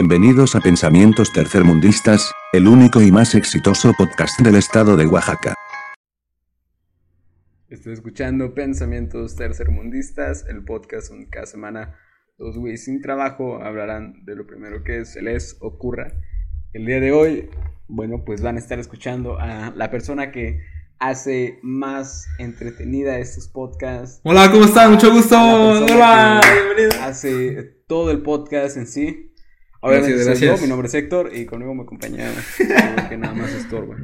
Bienvenidos a Pensamientos Tercermundistas, el único y más exitoso podcast del estado de Oaxaca. Estoy escuchando Pensamientos Tercermundistas, el podcast donde cada semana dos güeyes sin trabajo hablarán de lo primero que se les ocurra. El día de hoy, bueno, pues van a estar escuchando a la persona que hace más entretenida estos podcasts. Hola, ¿cómo están? Mucho gusto. Hola, bienvenido. Hace todo el podcast en sí. Obviamente Gracias, soy yo, gracias. mi nombre es Héctor y conmigo me acompaña que nada más estorba.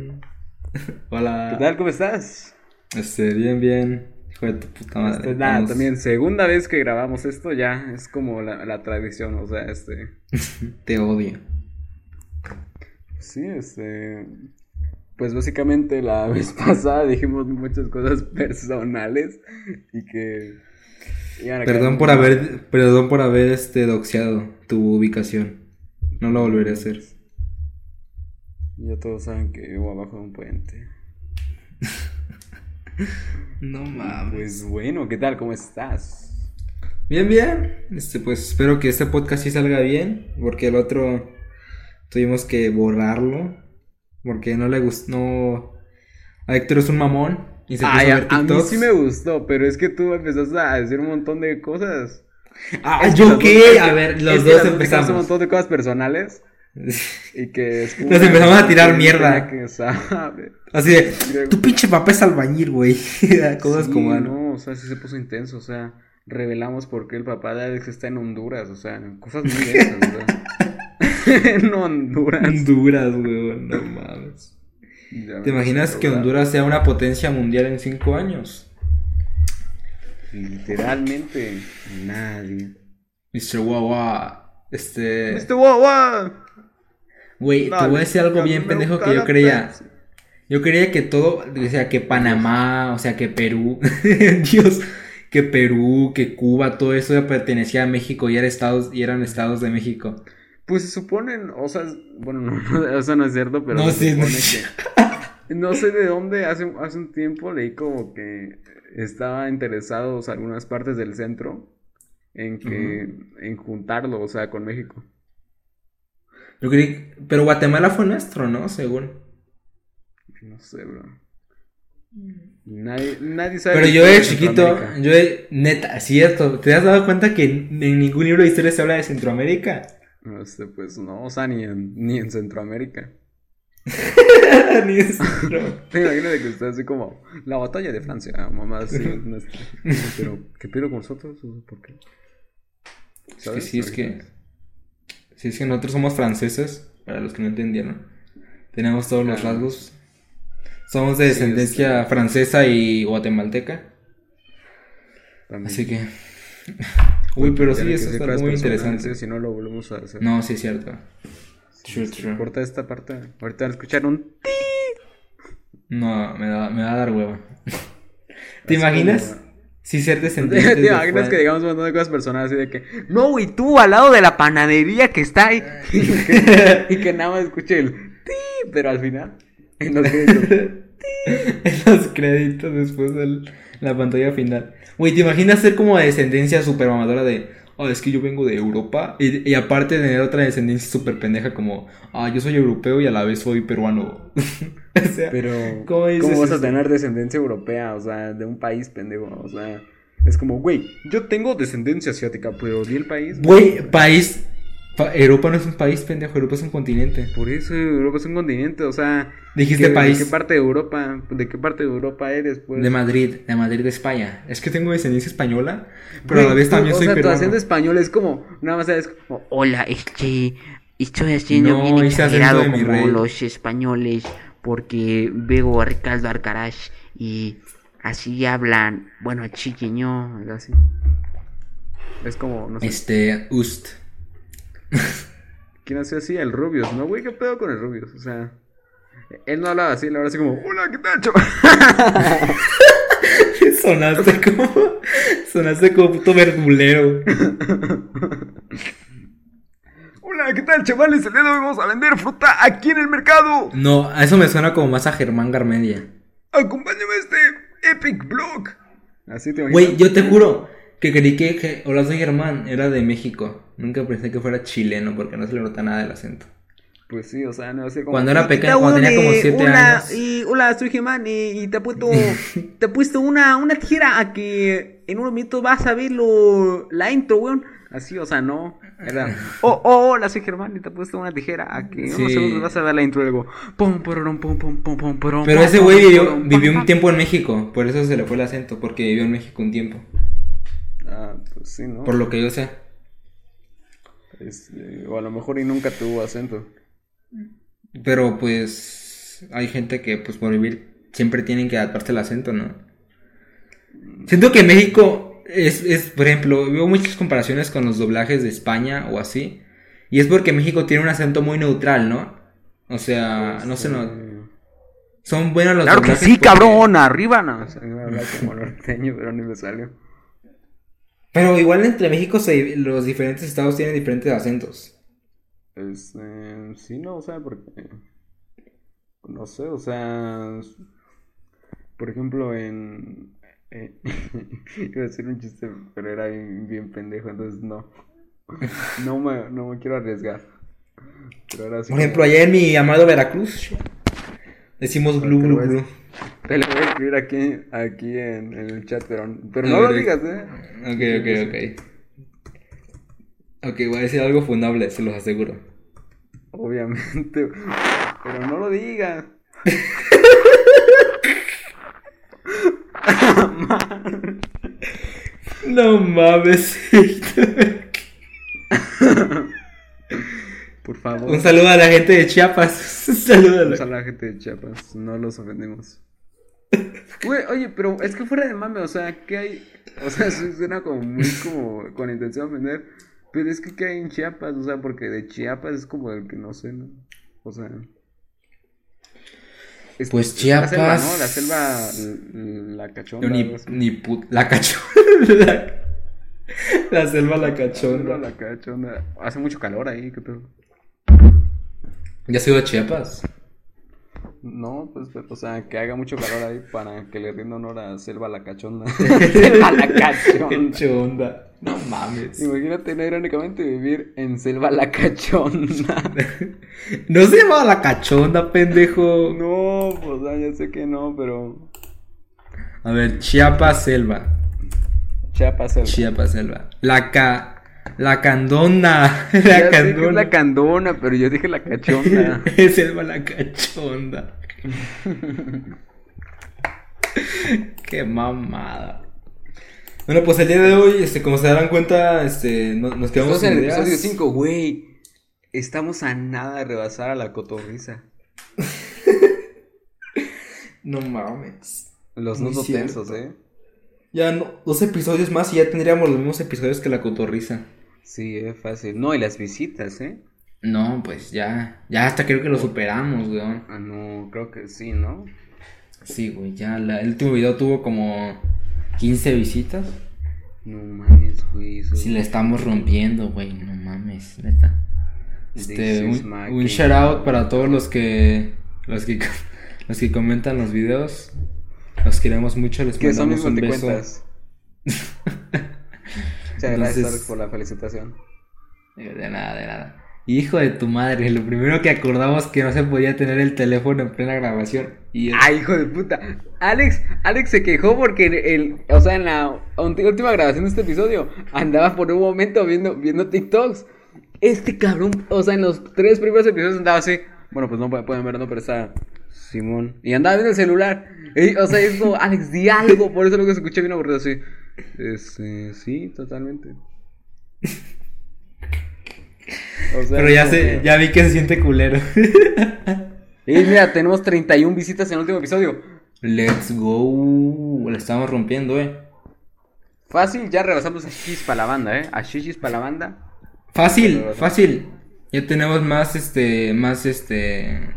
Hola. ¿Qué tal? ¿Cómo estás? Este, bien, bien. Hijo de tu puta madre. Este, nada, Vamos. también segunda vez que grabamos esto ya es como la, la tradición, o sea, este, Te odio. sí, este, pues básicamente la vez pasada dijimos muchas cosas personales y que Perdón por haber, perdón por haber este doxeado tu ubicación. No lo volveré a hacer. Ya todos saben que vivo abajo de un puente. No mames. Pues bueno, ¿qué tal? ¿Cómo estás? Bien, bien. Este, pues espero que este podcast sí salga bien. Porque el otro tuvimos que borrarlo. Porque no le gustó. No... A Héctor es un mamón. Y se Ay, a a, mí sí me gustó, pero es que tú empezaste a decir un montón de cosas. Ah, Es que ¿yo qué? dos- es A ver, es los que dos empezamos. un montón de cosas personales y que es Nos empezamos a tirar mierda. que saber. Así de, tu pinche papá es albañil, güey. Cosas Sí, como, ¿no? o sea, sí se puso intenso, o sea, revelamos por qué el papá de Alex está en Honduras, o sea, cosas muy densas, en Honduras. Honduras, güey, no mames. ¿Te a que. Honduras sea una potencia mundial en cinco años? Literalmente nadie. Mr. Wawa, este... ¡Mr. Wawa! Güey, te Dale, voy a decir algo bien pendejo que yo creía. Yo creía que todo, o sea, que Panamá, o sea, que Perú, Dios, que Perú, que Cuba, todo eso ya pertenecía a México y, era estados, y eran estados de México. Pues se suponen, o sea, bueno, no, no, eso no es cierto, pero No, se sí, no. que... No sé de dónde, hace, hace un tiempo leí como que estaba interesados algunas partes del centro en que, en juntarlo, o sea, con México. Yo creí, pero Guatemala fue nuestro, ¿no? Según. No sé, bro. Nadie, nadie sabe. Pero yo de chiquito, yo de, neta, cierto, ¿te has dado cuenta que en en ningún libro de historia se habla de Centroamérica? No sé, pues no, o sea, ni en, ni en Centroamérica. Ni centro. Te imaginas de que está así como la batalla de Francia, mamá, así, nuestra. Pero, ¿qué pido con nosotros? ¿Por qué? Es que sí, es que. Sí, es que nosotros somos franceses, para los que no entendieron. Tenemos todos los Ah. rasgos. Somos de Sí, descendencia este- francesa y guatemalteca. También. Así que. Uy, pero sí, eso está muy interesante. Si no, lo volvemos a hacer. No, sí, es cierto. True, Este, true. Corta esta parte. Ahorita van a escuchar un. No, me, da, me va a dar hueva. ¿Te imaginas? Si ser ¿Te, descendiente. te imaginas que digamos un montón de cosas personales así de que. No, güey, tú al lado de la panadería que está ahí. y, que, y que nada más escuche el. "Ti", Pero al final. En los créditos, en los créditos después de la pantalla final. Güey, ¿te imaginas ser como de descendencia super mamadora de, oh, es que yo vengo de Europa? Y, y aparte tener otra descendencia super pendeja como, ah, yo soy europeo y a la vez soy peruano. o sea, Pero, ¿Cómo ¿cómo, vas a tener descendencia europea? O sea, de un país pendejo. O sea, es como, güey, yo tengo descendencia asiática, pero di el país. güey, país. Pa- Europa no es un país, pendejo, Europa es un continente. Por eso Europa es un continente, o sea. Dijiste ¿qué- país. ¿De qué parte de Europa? ¿De qué parte de Europa eres, pues? De Madrid, de Madrid de España. Es que tengo descendencia española, pero a la vez también o soy sea, tu peruano. acento español es como, nada más es como, Hola, este, estoy haciendo No, bien exagerado como rey. los españoles porque veo a Ricardo Alcaraz y así hablan, bueno, chiqueño, algo así. Es como, no sé, Este, Ust. ¿Quién hace así? El Rubius, ¿no, güey? ¿Qué pedo con el Rubius? O sea, él no hablaba así, él hablaba así como, hola, ¿qué tal, chaval? Sonaste como. Sonaste como puto verdulero. Hola, ¿qué tal, chavales? El día de hoy vamos a vender fruta aquí en el mercado. No, a eso me suena como más a Germán Garmedia. Acompáñame a este epic blog. Así te imaginas. Güey, yo te juro Que creí que, que Hola soy Germán era de México. Nunca pensé que fuera chileno porque no se le nota nada del acento. Pues sí, o sea, no sé cómo. Cuando era pequeño, cuando tenía como 7 hola, años. Y, hola, soy Germán y, y te he puesto, te he puesto una, una tijera a que en unos minutos vas a ver lo, la intro, weón. Así, o sea, no. Era, oh, oh, hola, soy Germán y te he puesto una tijera a que en Sí. unos segundos vas a ver la intro y luego. Pum, pum, pum, pum, pum, pum, pum, Pero ese güey vivió, un tiempo en México. Por eso se le fue el acento. Porque vivió en México un tiempo. Ah, pues sí, ¿no? Por lo que yo sé. Este, o a lo mejor y nunca tuvo acento. Pero pues hay gente que pues por vivir siempre tienen que adaptarse al acento, ¿no? Siento que México es, es, por ejemplo, veo muchas comparaciones con los doblajes de España o así. Y es porque México tiene un acento muy neutral, ¿no? O sea, no sé, no. Son buenos los Claro que sí, porque- cabrón, arriba, no. O sea, hablar como norteño, pero ni me salió. Pero igual entre México se- los diferentes estados tienen diferentes acentos. Este, sí, no, o sea, porque. No sé, o sea. Por ejemplo, en. eh, iba a decir un chiste, pero era bien, bien pendejo, entonces no. No me, no me quiero arriesgar. Pero era así Por ejemplo, allá en mi amado Veracruz, decimos glu glu glu. Te lo voy a escribir aquí, aquí en, en el chat, pero, pero A no lo digas, eh. Ok, ok, ok. Ok, voy a decir algo fundable, se los aseguro. Obviamente, pero no lo digas. No mames. Por favor. Un saludo a la gente de Chiapas. Un saludo a Saludos a la... la gente de Chiapas, no los ofendemos. Güey, oye, pero es que fuera de mame, o sea, ¿qué hay? O sea, suena como muy como con intención de ofender, pero es que ¿qué hay en Chiapas? O sea, porque de Chiapas es como el que no sé, ¿no? O sea... es- Pues es La selva, Chiapas- ¿no? La selva, l- la cachonda. Ni, ni put... La cachonda. La... la selva la La selva, cachonda. la cachonda. Hace mucho calor ahí, ¿qué pedo? ¿Ya has ido a Chiapas? No, pues, pero, o sea, que haga mucho calor ahí para que le rinda honor a Selva la cachonda. Selva la cachonda. Cachonda. No mames. Imagínate, no, irónicamente, vivir en Selva la cachonda. No se llama la cachonda, pendejo. No, pues, ah, ya sé que no, pero... A ver, Chiapas selva. Chiapas Selva. Chiapas selva. La ca... La candona. La Ya sé que es candona. la candona, pero yo dije la cachonda. Es selva la cachonda. Qué mamada. Bueno, pues el día de hoy, este, como se darán cuenta, este, no- nos quedamos en el episodio 5, güey. Estamos a nada de rebasar a la cotorriza. No mames. Los Muy nudos tensos, ¿eh? Ya no, dos episodios más y ya tendríamos los mismos episodios que la cotorriza. Sí, es fácil. No, y las visitas, ¿eh? No, pues ya, ya hasta creo que lo superamos, weón. Ah, no, creo que sí, ¿no? Sí, güey, ya la- el último video tuvo como 15 visitas. No mames, güey. Eso... Si la estamos rompiendo, güey, no mames, neta. Este, un, un shout out para todos los que los que los que comentan los videos. Los queremos mucho, les son mandamos mis un beso. Muchas gracias Entonces- Alex, por la felicitación. De nada, de nada. Hijo de tu madre, lo primero que acordamos que no se podía tener el teléfono en plena grabación. Y Ay, hijo de puta. Alex, Alex se quejó porque en el, o sea, en la última grabación de este episodio andaba por un momento viendo, viendo TikToks. Este cabrón, o sea, en los tres primeros episodios andaba así. Bueno, pues no pu- pueden ver, no, pero está Simón. Y andaba viendo el celular. Y, o sea, es como, Alex, di algo. Por eso lo que escuché bien aburrido así. Este, sí, totalmente. O sea, Pero ya que- ya vi que se siente culero. Y mira, tenemos 31 visitas en el último episodio. Let's go. La estamos rompiendo, eh. Fácil, ya rebasamos a Shishis para la banda, ¿eh? A Shishis para la banda. Fácil, fácil. Ya tenemos más, este, más, este,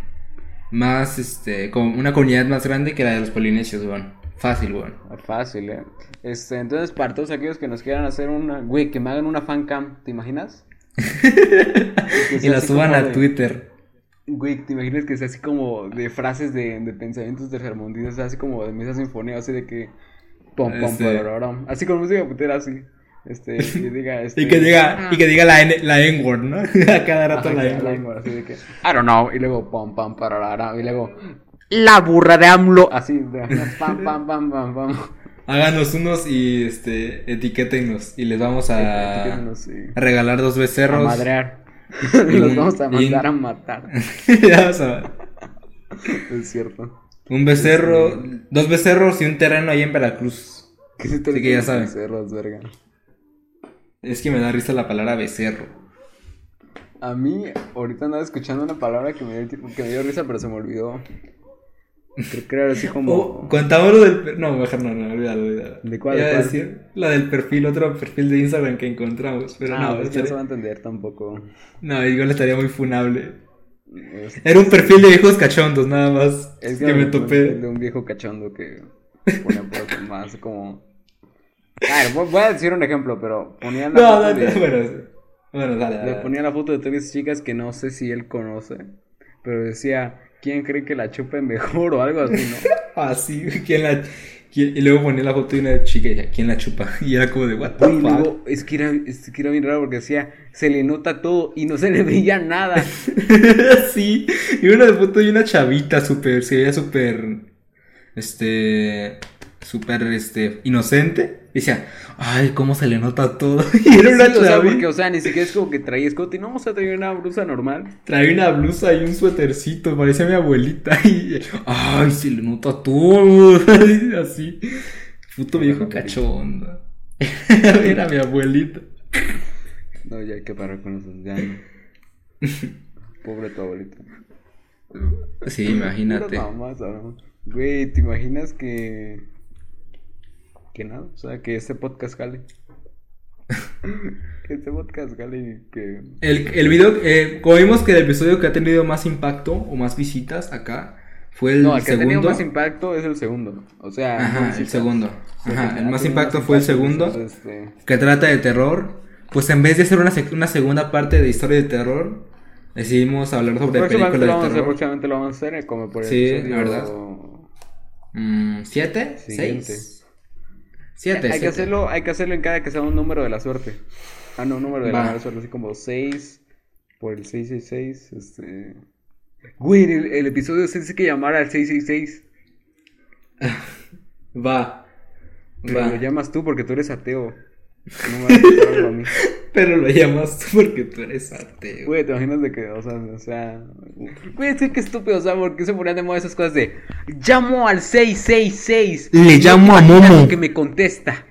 más, este, como una comunidad más grande que la de los polinesios, weón. Fácil, weón. Fácil, ¿eh? Este, entonces, para todos aquellos que nos quieran hacer una... Güey, que me hagan una fan cam, ¿te imaginas? Y sea la suban a de- Twitter. Güey, ¿te imaginas que sea así como de frases de, de pensamientos tercermundistas? Así como de mesa sinfonía, así de que... Pom, pom, Este-. Así con música putera, así. Este, y diga, este. Y que diga, y que diga la, N, la N-word, ¿no? A cada rato Ajá, la la N-word. Así de que, I don't know, y luego pam, pam, pararara, y luego, la burra de AMLO, así, de, pam, pam, pam, pam, pam. Háganos unos y este etiquétennos y les vamos a, Etiquétenos, sí. a regalar dos A becerros. madrear. Y Los vamos a y mandar a matar. Ya vas a ver. Es cierto. Un becerro, dos becerros y un terreno ahí en Veracruz. ¿Qué se te Sí que ya saben. Verga. Es que me da risa la palabra becerro. A mí, ahorita andaba escuchando una palabra que me dio, que me dio risa, pero se me olvidó. Creo que era así como. Oh, contamos lo del... per- No, mejor no, no, olvídalo, olvídalo. ¿De cuál, Iba a decir la del perfil, otro perfil de Instagram que encontramos, pero ah, no, es que no estaría- se va a entender tampoco. no, igual estaría muy funable. Es, Era un perfil de viejos cachondos, nada más. es que me topé. De un viejo cachondo que pues, más como. A ver, voy- a decir un ejemplo, pero ponía la No, foto no, de- no, bueno, bueno, dale, dale. Le ponía la foto de tres chicas que no sé si él conoce, pero decía, ¿quién cree que la chupe mejor o algo así, no? Ah, sí, ¿quién la... quién- Y luego ponía la foto de una chica y decía, ¿quién la chupa? Y era como de, what the Y fuck? luego, es que, era, es que era bien raro porque decía, se le nota todo y no se le veía nada. sí, y una foto de una chavita súper, se veía súper, este, súper, este, inocente. Y decía, ay, cómo se le nota todo. Y era una Sí, o sea, porque, o sea, ni siquiera es como que traía escote, no, o sea, traía una blusa normal. Traía una blusa y un suétercito, parecía mi abuelita. Y, ay, se le nota todo. Así, puto viejo cachondo. Era mi abuelita. No, ya hay que parar con eso, ya no. Pobre tu abuelita. Sí, imagínate. Mamás. Güey, ¿te imaginas que... Que nada, o sea, que este podcast jale. que este podcast jale que... El, el video, eh, como vimos que el episodio que ha tenido más impacto o más visitas acá fue el no, el que ha tenido segundo. más impacto es el segundo. O sea, Ajá, el segundo. Ajá, el más impacto fue el segundo, entonces, este, que trata de terror. Pues en vez de hacer una, una segunda parte de historia de terror, decidimos hablar sobre películas de hacer, terror. próximamente lo vamos a hacer, eh, como por el Sí, la verdad. Mm, ¿Siete? Siguiente. ¿Seis? Siete, hay que siete. hacerlo, hay que hacerlo en cada que sea un número de la suerte. Ah, no, un número de la Va. mala suerte, así como 6 por el 666, este... Güey, el, el episodio se dice que llamar al 666, Va. pero Va. lo llamas tú porque tú eres ateo. No me vas a mí. Pero lo llamas tú porque tú eres ateo. Güey, te imaginas de que, o sea, o sea... Güey, es que estúpido, o sea, porque se ponían de moda esas cosas de... Llamo al 666. Le llamo a Momo. que me contesta.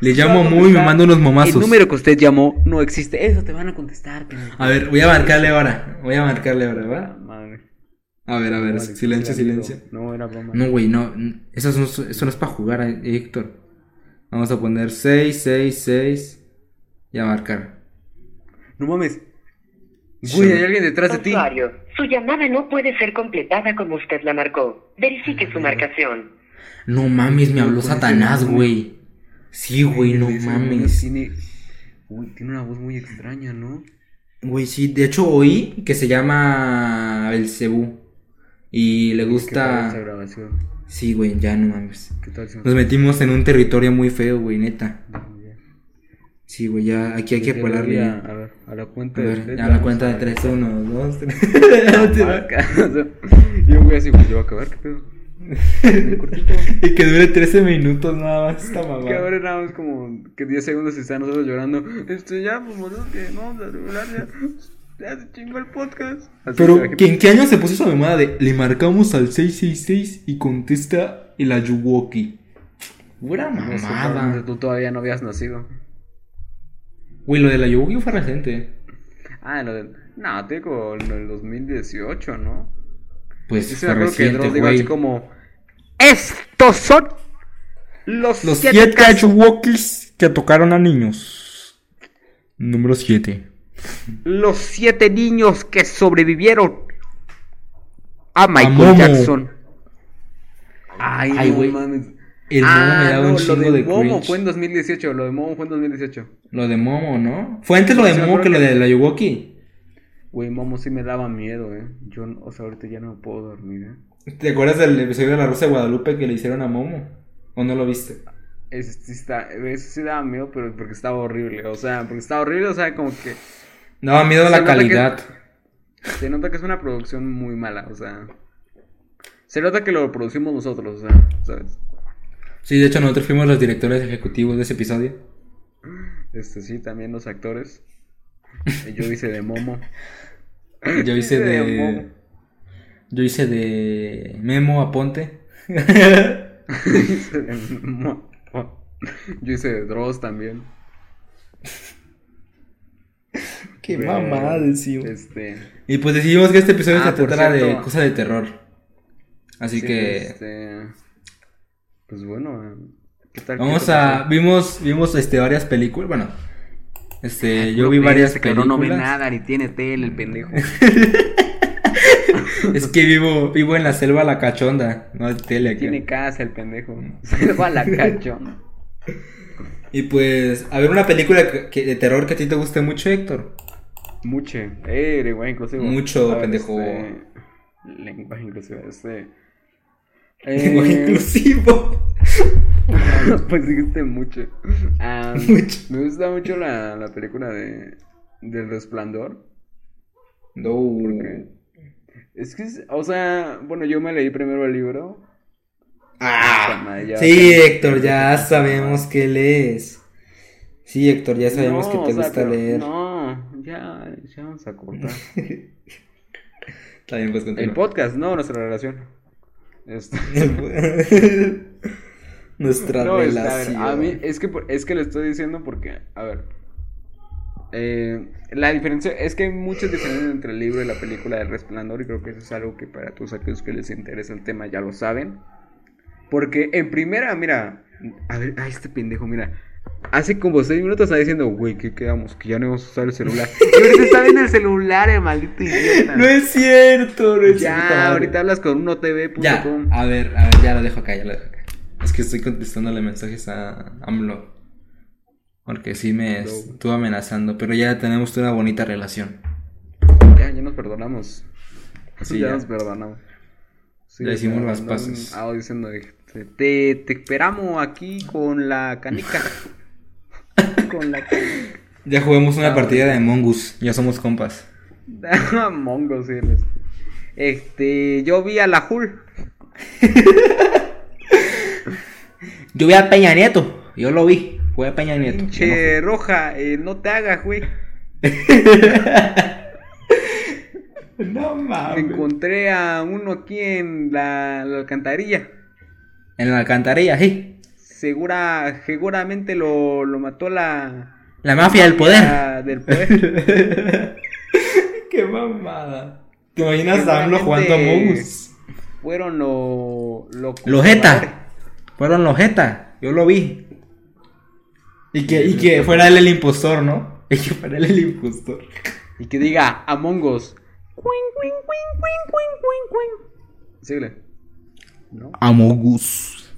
Le llamo a Muy y me manda unos momazos. El número que usted llamó no existe. Eso te van a contestar. A ver, voy a marcarle ahora. Voy a marcarle ahora, Ah, ¿va? Madre. A ver, a ver, silencio, qué silencio. No, era broma. No, güey, no. Eso no, es- eso no es para jugar, eh, Héctor. Vamos a poner 6, 6, 6. Y a marcar. No mames. Güey, hay alguien detrás de ti. Usuario, su llamada no puede ser completada como usted la marcó. Verifique su marcación. No mames, me habló Satanás, güey. Sí, güey, no mames. Tiene... Uy, tiene una voz muy extraña, ¿no? Güey, sí, de hecho oí que se llama Belcebú. Y le ¿Qué tal esa gusta. grabación? Sí, güey, ya no mames. ¿Qué tal si Nos metimos en un territorio muy feo, güey, neta. Sí, güey, ya aquí hay que voy a, a ver, a la cuenta A de ver, tres, ya a la cuenta de 3, 1, 2, 3. Yo voy así, pues yo voy a acabar, ¿qué pedo? Y que dure 13 minutos nada más esta Que mamá. ahora nada más como que 10 segundos y están nosotros llorando. Este, ya, pues, boludo, que no vamos a regular, ya. Ya se chingó el podcast. Así Pero, que- ¿que ¿en qué año se puso esa mamada de le marcamos al 666 y contesta el Ayuwoki? Pura mamada. tú todavía no habías nacido. Güey, lo del Ayuwoki fue reciente. Ah, lo del. No, te digo, en el 2018, ¿no? Pues sí fue que reciente, Dross dijo güey. así como. Estos son. Los, Los siete 7 casos- Ayuwokis que tocaron a niños. Número 7. Los siete niños que sobrevivieron a Michael. Jackson. Ay, Ay, no mames. El Momo ah, me daba no, un chingo de de Momo cringe. fue en 2018. Lo de Momo fue en 2018. Lo de Momo, ¿no? Fue antes lo de Momo que lo que- del Ayuwoki. Güey, Momo sí me daba miedo, eh. Yo, o sea, ahorita ya no puedo dormir, eh. ¿Te acuerdas del episodio de la Rosa de Guadalupe que le hicieron a Momo? ¿O no lo viste? ese sí, está, ese sí daba miedo, pero porque estaba horrible. O sea, porque estaba horrible, o sea, como que Daba miedo Se la que- calidad. se nota que es una producción muy mala, o sea. Se nota que lo producimos nosotros, o sea, ¿sabes? Sí, de hecho nosotros fuimos los directores ejecutivos de ese episodio. Este sí, también los actores. Yo hice de Momo. Yo hice De de... Momo. Yo hice de Memo Aponte. Hice de Momo. Yo hice de Dross también. Qué Pero, mamada decimos. Este. Y pues decidimos que este episodio Ah, se tratara de cosas de terror. Así sí, que Este, pues bueno, ¿qué tal? vamos ¿Qué te a pasó? vimos vimos este varias películas, bueno, este yo Puro vi varias ese cabrón No ve películas. nada, ni tiene tele, el pendejo. Es que vivo vivo en la selva la cachonda, no hay tele aquí. tiene casa, el pendejo. Se va a la cachona. Y pues a ver una película que- que- de terror que a ti te guste mucho, Héctor. Muche. Eh, lenguaje inclusivo. Mucho, pendejo. este, lenguaje inclusivo, este. Lenguaje eh, inclusivo. pues dijiste mucho. Ah, Mucho. Me gusta mucho la, la película de del resplandor. No. Porque es que, es- o sea, bueno, yo me leí primero el libro. Ah, Ya- sí, Héctor, ya sabemos que lees. Sí, Héctor, ya sabemos No, que te o sea, gusta pero- leer. No, ya, ya vamos a cortar. Está bien, pues El podcast, no, nuestra relación. Este, Nuestra no, a, ver, relación. a mí es que, es que le estoy diciendo porque, a ver, eh, la diferencia, es que hay muchas diferencias entre el libro y la película del resplandor y creo que eso es algo que para todos aquellos que les interesa el tema ya lo saben. Porque en primera, mira, a ver, ay, este pendejo, mira. Hace como seis minutos está diciendo, güey, ¿qué quedamos? Que ya no vamos a usar el celular. Y ahorita está viendo el celular, el maldito idiota. No es cierto, no es cierto. Ya, ahorita hablas con unotv.com. Ya, a ver, a ver, ya lo dejo acá, ya lo dejo acá. Es que estoy contestándole mensajes a AMLO. Porque sí me AMLO. estuvo amenazando, pero ya tenemos una bonita relación. Ya, ya nos perdonamos. Sí, ya, ya. nos perdonamos. Sí, Ya hicimos las paces. audio diciendo, te, te esperamos aquí con la canica. con la canica. Ya jugamos una Ah, partida de Mongus, ya somos compas. Mongo, sí. este. Este, yo vi a la Hul. Yo vi a Peña Nieto, yo lo vi, fue a Peña Nieto. Pinche roja, eh, no te hagas, güey. No mames. Encontré a uno aquí en la, la alcantarilla. En la alcantarilla, sí. Segura, seguramente lo, lo mató la, La mafia del poder. la del poder. Qué mamada. ¿Te imaginas a AMLO jugando a Mongus? Fueron lo, lo Los Jeta. Fueron los Jeta. Yo lo vi. Y que, y que fuera él el impostor, ¿no? Y que fuera él el impostor. Y que diga Among Us. Síguele. ¿No? Amogus.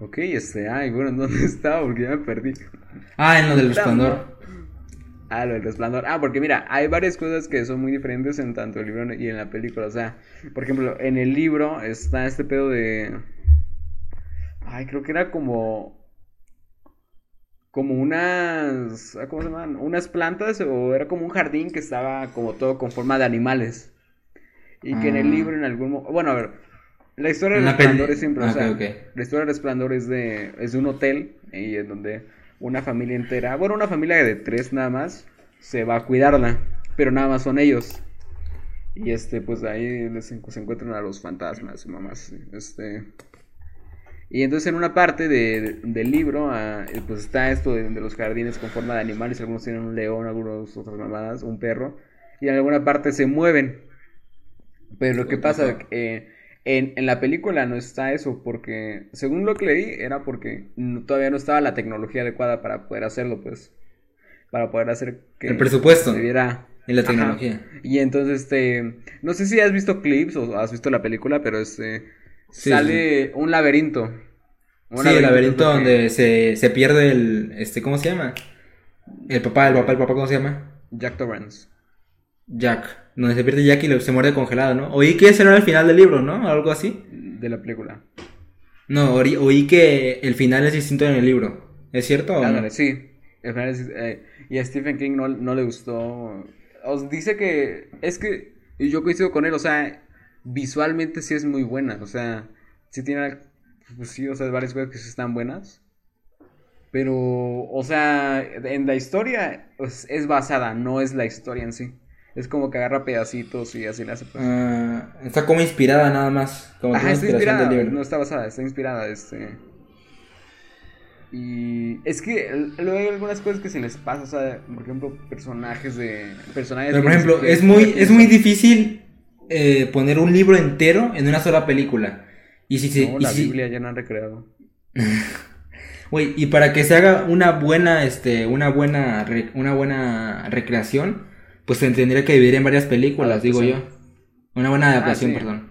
Ok, este, ay, bueno, ¿en dónde estaba? Porque ya me perdí. Ah, en lo del resplandor. Ah, lo del resplandor. Ah, porque mira, hay varias cosas que son muy diferentes en tanto el libro y en la película. O sea, por ejemplo, en el libro está este pedo de. Ay, creo que era como. Como unas. ah, ¿Cómo se llaman? Unas plantas o era como un jardín que estaba como todo con forma de animales. Y que en el Ah. libro en algún mo- Bueno, a ver. La historia del Una peli- resplandor es siempre. O sea, la historia del resplandor es de, es de un hotel y en donde una familia entera, bueno, una familia de tres nada más, se va a cuidarla, pero nada más son ellos. Y este, pues ahí les se encuentran a los fantasmas, mamás. Este. Y entonces en una parte de- del libro, ah, eh, pues está esto de, de los jardines con forma de animales, algunos tienen un león, algunos otras mamadas, un perro, y en alguna parte se mueven. Pero lo que pasa, eh, en, en la película no está eso, porque según lo que leí, era porque no- todavía no estaba la tecnología adecuada para poder hacerlo, pues. Para poder hacer que El presupuesto. se viera. Y la Ajá. tecnología. Y entonces, este. No sé si has visto clips o has visto la película, pero este. Sí, sale un laberinto. Un Sí, el laberinto que- donde se, se pierde el. Este, ¿Cómo se llama? El papá, el papá, el papá, ¿cómo se llama? Jack Torrance. Jack. Donde se pierde Jack y se muerde congelado, ¿no? Oí que ese no era el final del libro, ¿no? Algo así. De la película. No, oí, oí que el final es distinto en el libro. ¿Es cierto o no? Ándale, sí. El final es- eh, y a Stephen King no, no le gustó. Os dice que. Es que. Y yo coincido con él, o sea. Visualmente sí es muy buena. O sea. Sí tiene. Pues sí, o sea, varias cosas que sí están buenas. Pero. O sea. En la historia. pues, es basada, no es la historia en sí. Es como que agarra pedacitos y así le hace. pues. Ah, está como inspirada nada más. Como Ajá, está inspirada, no está basada, está inspirada, este... Y es que luego hay algunas cosas que se les pasa, o sea, por ejemplo, personajes de... Personajes Pero, por ejemplo, es muy, es muy difícil eh, poner un libro entero en una sola película. Y si se, No, y la si- Biblia ya no han recreado. Güey, y para que se haga una buena, este, una buena, re- una buena recreación, pues se tendría que dividir en varias películas, digo yo. Adaptación. Una buena adaptación, sí. perdón.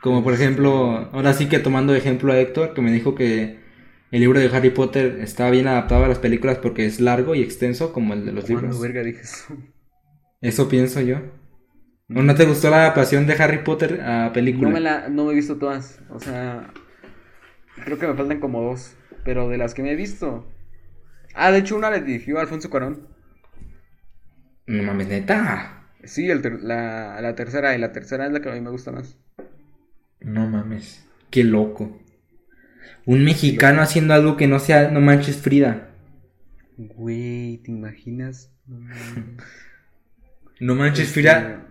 Como por ejemplo, ahora sí que tomando ejemplo a Héctor, que me dijo que el libro de Harry Potter estaba bien adaptado a las películas porque es largo y extenso como el de los ¿Cuándo libros. verga dije eso? Eso pienso yo. ¿O no te gustó la adaptación de Harry Potter a película? No me la... No me he visto todas, o sea... Creo que me faltan como dos, pero de las que me he visto... Ah, de hecho una la dirigió Alfonso Cuarón. No mames, neta. Sí, el ter- la, la tercera, y la tercera es la que a mí me gusta más. No mames. Qué loco. Un mexicano haciendo algo que no sea No Manches Frida. Güey, ¿te imaginas? No Manches Este, Frida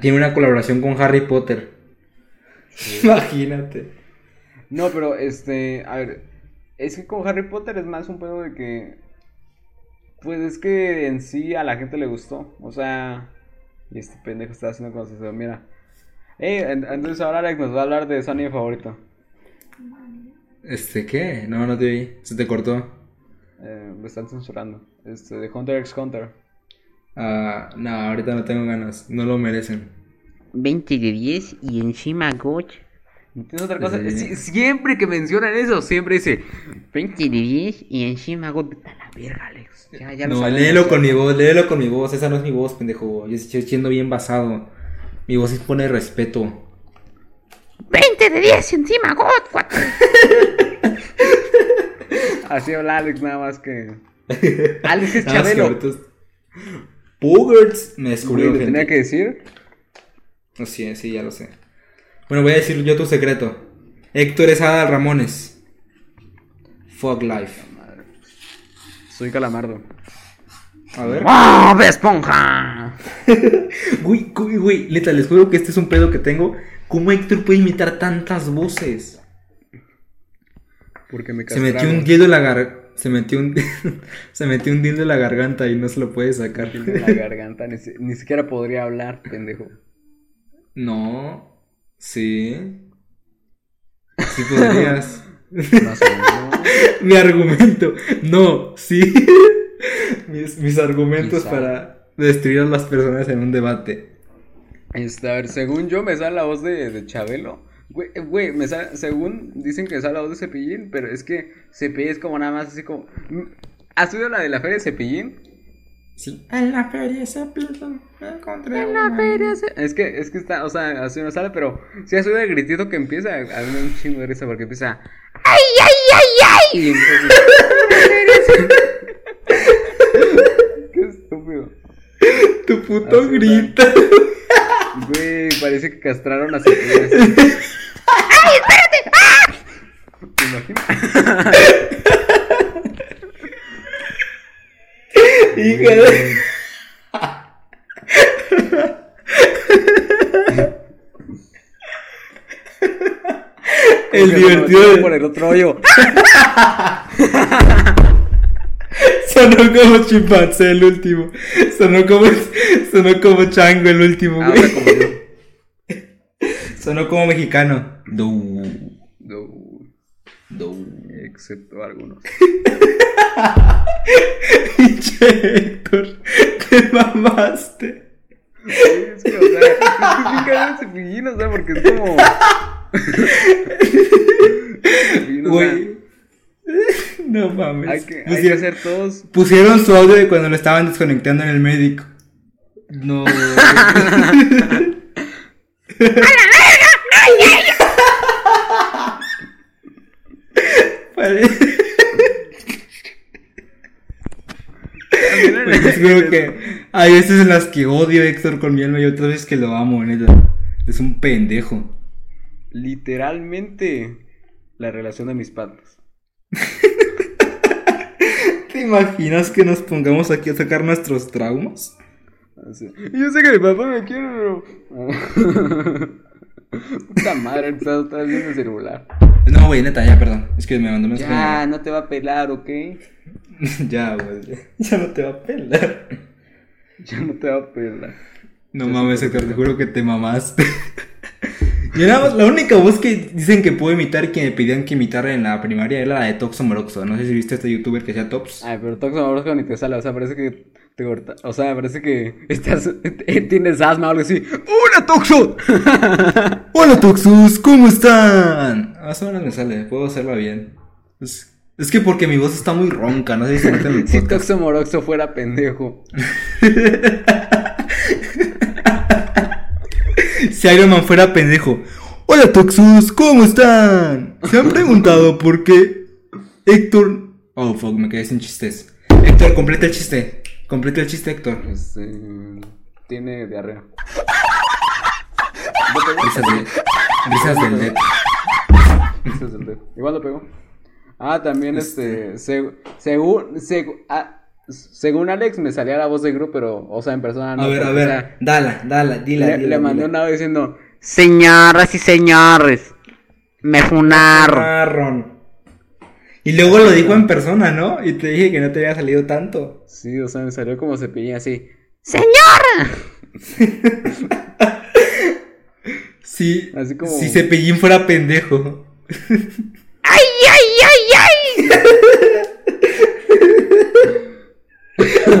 tiene una colaboración con Harry Potter. Imagínate. No, pero este, a ver, es que con Harry Potter es más un pedo de que, pues es que en sí a la gente le gustó, o sea, y este pendejo está haciendo cosas, mira. Eh, en- entonces ahora Alex nos va a hablar de su anime favorito. Este, ¿qué? No, no te vi. Se te cortó. Eh, me están censurando. Este, de Hunter x Hunter. Ah, no, ahorita no tengo ganas. No lo merecen. 20 de 10 y encima Goch. ¿Tienes otra cosa? Sí. Siempre que mencionan eso, siempre dice, 20 de 10 y encima. Vete a la verga, Alex. Ya, ya lo no, léelo con mi voz, léelo con mi voz. Esa no es mi voz, pendejo. Yo estoy siendo bien basado. Mi voz impone respeto. 20 de 10 y encima Goch. cuate. así habla Alex nada más que... Alex es Chabelo. Pugerts me descubrió. le tenía que decir. No, sí, sí, ya lo sé. Bueno, voy a decir yo tu secreto. Héctor es Adal Ramones. Fuck life. Soy Calamardo. A ver. ¡Oh, de esponja! Güey, güey, güey, neta, les juro que este es un pedo que tengo. ¿Cómo Héctor puede imitar tantas voces? Porque me Se castraron. metió un dedo en la gar... Se metió un... se metió un dedo en la garganta y no se lo puede sacar. en la garganta. Ni, si- ni siquiera podría hablar, pendejo. No. Sí. Sí podrías. Más o menos. Mi argumento. No, sí. mis, mis argumentos Quizá. para destruir a las personas en un debate. Este, a ver, según yo me sale la voz de, de Chabelo. Güey, güey, me sale, según dicen que sale la voz de Cepillín, pero es que Cepillín es como nada más así como... ¿Has oído la de la feria de Cepillín? Sí. En la feria se pierde. Encontré En la feria se- Es que, es que está, o sea, así no sale, pero si oído el gritito que empieza, a mí me da un chingo de risa porque empieza... ¡Ay, ay, ay, ay! Y así. Qué estúpido. Tu puto Así grito. Güey, parece que castraron a Cepillín. ¡Ay, espérate! ¿Te imaginas? Hija de... El Porque divertido de- por el otro hoyo. Sonó como chimpancé el último. Sonó como, sonó como chango el último, güey. Ahora como yo. Sonó como mexicano. Du, No, du. Excepto algunos. Pinche Héctor, te mamaste. Es que, o sea, es que sí cae cepillín, o sea, porque es como. Cepillín, o sea, Güey. No mames. Hay que, hay que pusieron, hacer todos. pusieron su audio de cuando lo estaban desconectando en el médico. No. juro que hay veces en las que odio a Héctor con mi alma y otras veces que lo amo, neta. Es un pendejo. Literalmente la relación de mis padres. ¿Te imaginas que nos pongamos aquí a sacar nuestros traumas? Y Yo sé que mi papá me quiere, pero. Puta madre, el pedo está viendo el celular. No, güey, neta, ya, perdón. Es que me mandó mensaje. Ya, no te va a pelar, ¿ok? ya, güey. Ya no te va a pelar. Ya no te va a pelar. No mames, Héctor, te juro que te mamaste. Yo nada más- la única voz que dicen que puedo imitar que me pedían que imitara en la primaria era la de Toxo Moroxo. No sé si viste a este youtuber que hacía tops. Ay, pero Toxo Morosco ni te sale, o sea, parece que te corta. O sea, parece que estás. tienes asma o algo así. ¡Hola, Toxo! Hola Toxus, ¿cómo están? Más o menos me sale, puedo hacerla bien. Es, es que porque mi voz está muy ronca, no sé si se el si. Toxo Moroxo fuera pendejo. Si Iron Man fuera pendejo. Hola Toxus, ¿cómo están? ¿Se han preguntado por qué Héctor... Oh, fuck, me quedé sin chistes. Héctor, completa el chiste. Completa el chiste, Héctor. Este. Tiene diarrea. Risas de... Risas del Dead. Ese es el dedo. Igual lo pegó. Ah, también este. seg- según. seg- ah, según Alex me salía la voz de grupo, pero. O sea, en persona no. A ver, a ver, o sea, dala, dala, dila, le, dila, le mandé dila. un audio diciendo. Señoras y señores, me funaron. Marrón. Y luego lo dijo en persona, ¿no? Y te dije que no te había salido tanto. Sí, o sea, me salió como cepillín así. Señora. Sí, Así como- si Cepillín fuera pendejo. ¡Ay, ay, ay, ay!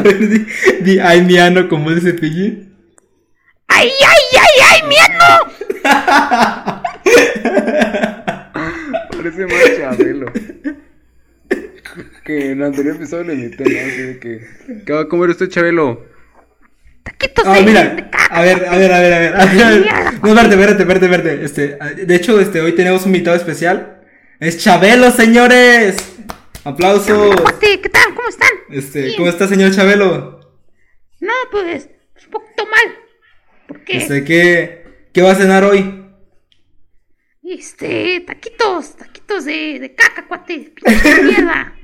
di, di, ay, mi ano, como es Cepillín. ¡Ay, ay, ay, ay, mi ano! Parece más Chabelo. que en el anterior episodio le invité, ¿no? Así de que. ¿Qué va a comer usted, Chabelo? Taquitos Ah, mira, de caca. a ver, a ver, a ver, a ver. a ver. No, espérate, espérate, espérate, espérate. Este, de hecho, este, hoy tenemos un invitado especial. Es Chabelo, señores. Aplausos. Cuate, ¿Qué tal? ¿Cómo están? Este, Bien. ¿cómo está, señor Chabelo? No, pues, un poquito mal. ¿Por qué? Este, ¿qué, qué va a cenar hoy? Este, taquitos, taquitos de, de caca, cuate. Pinche mierda.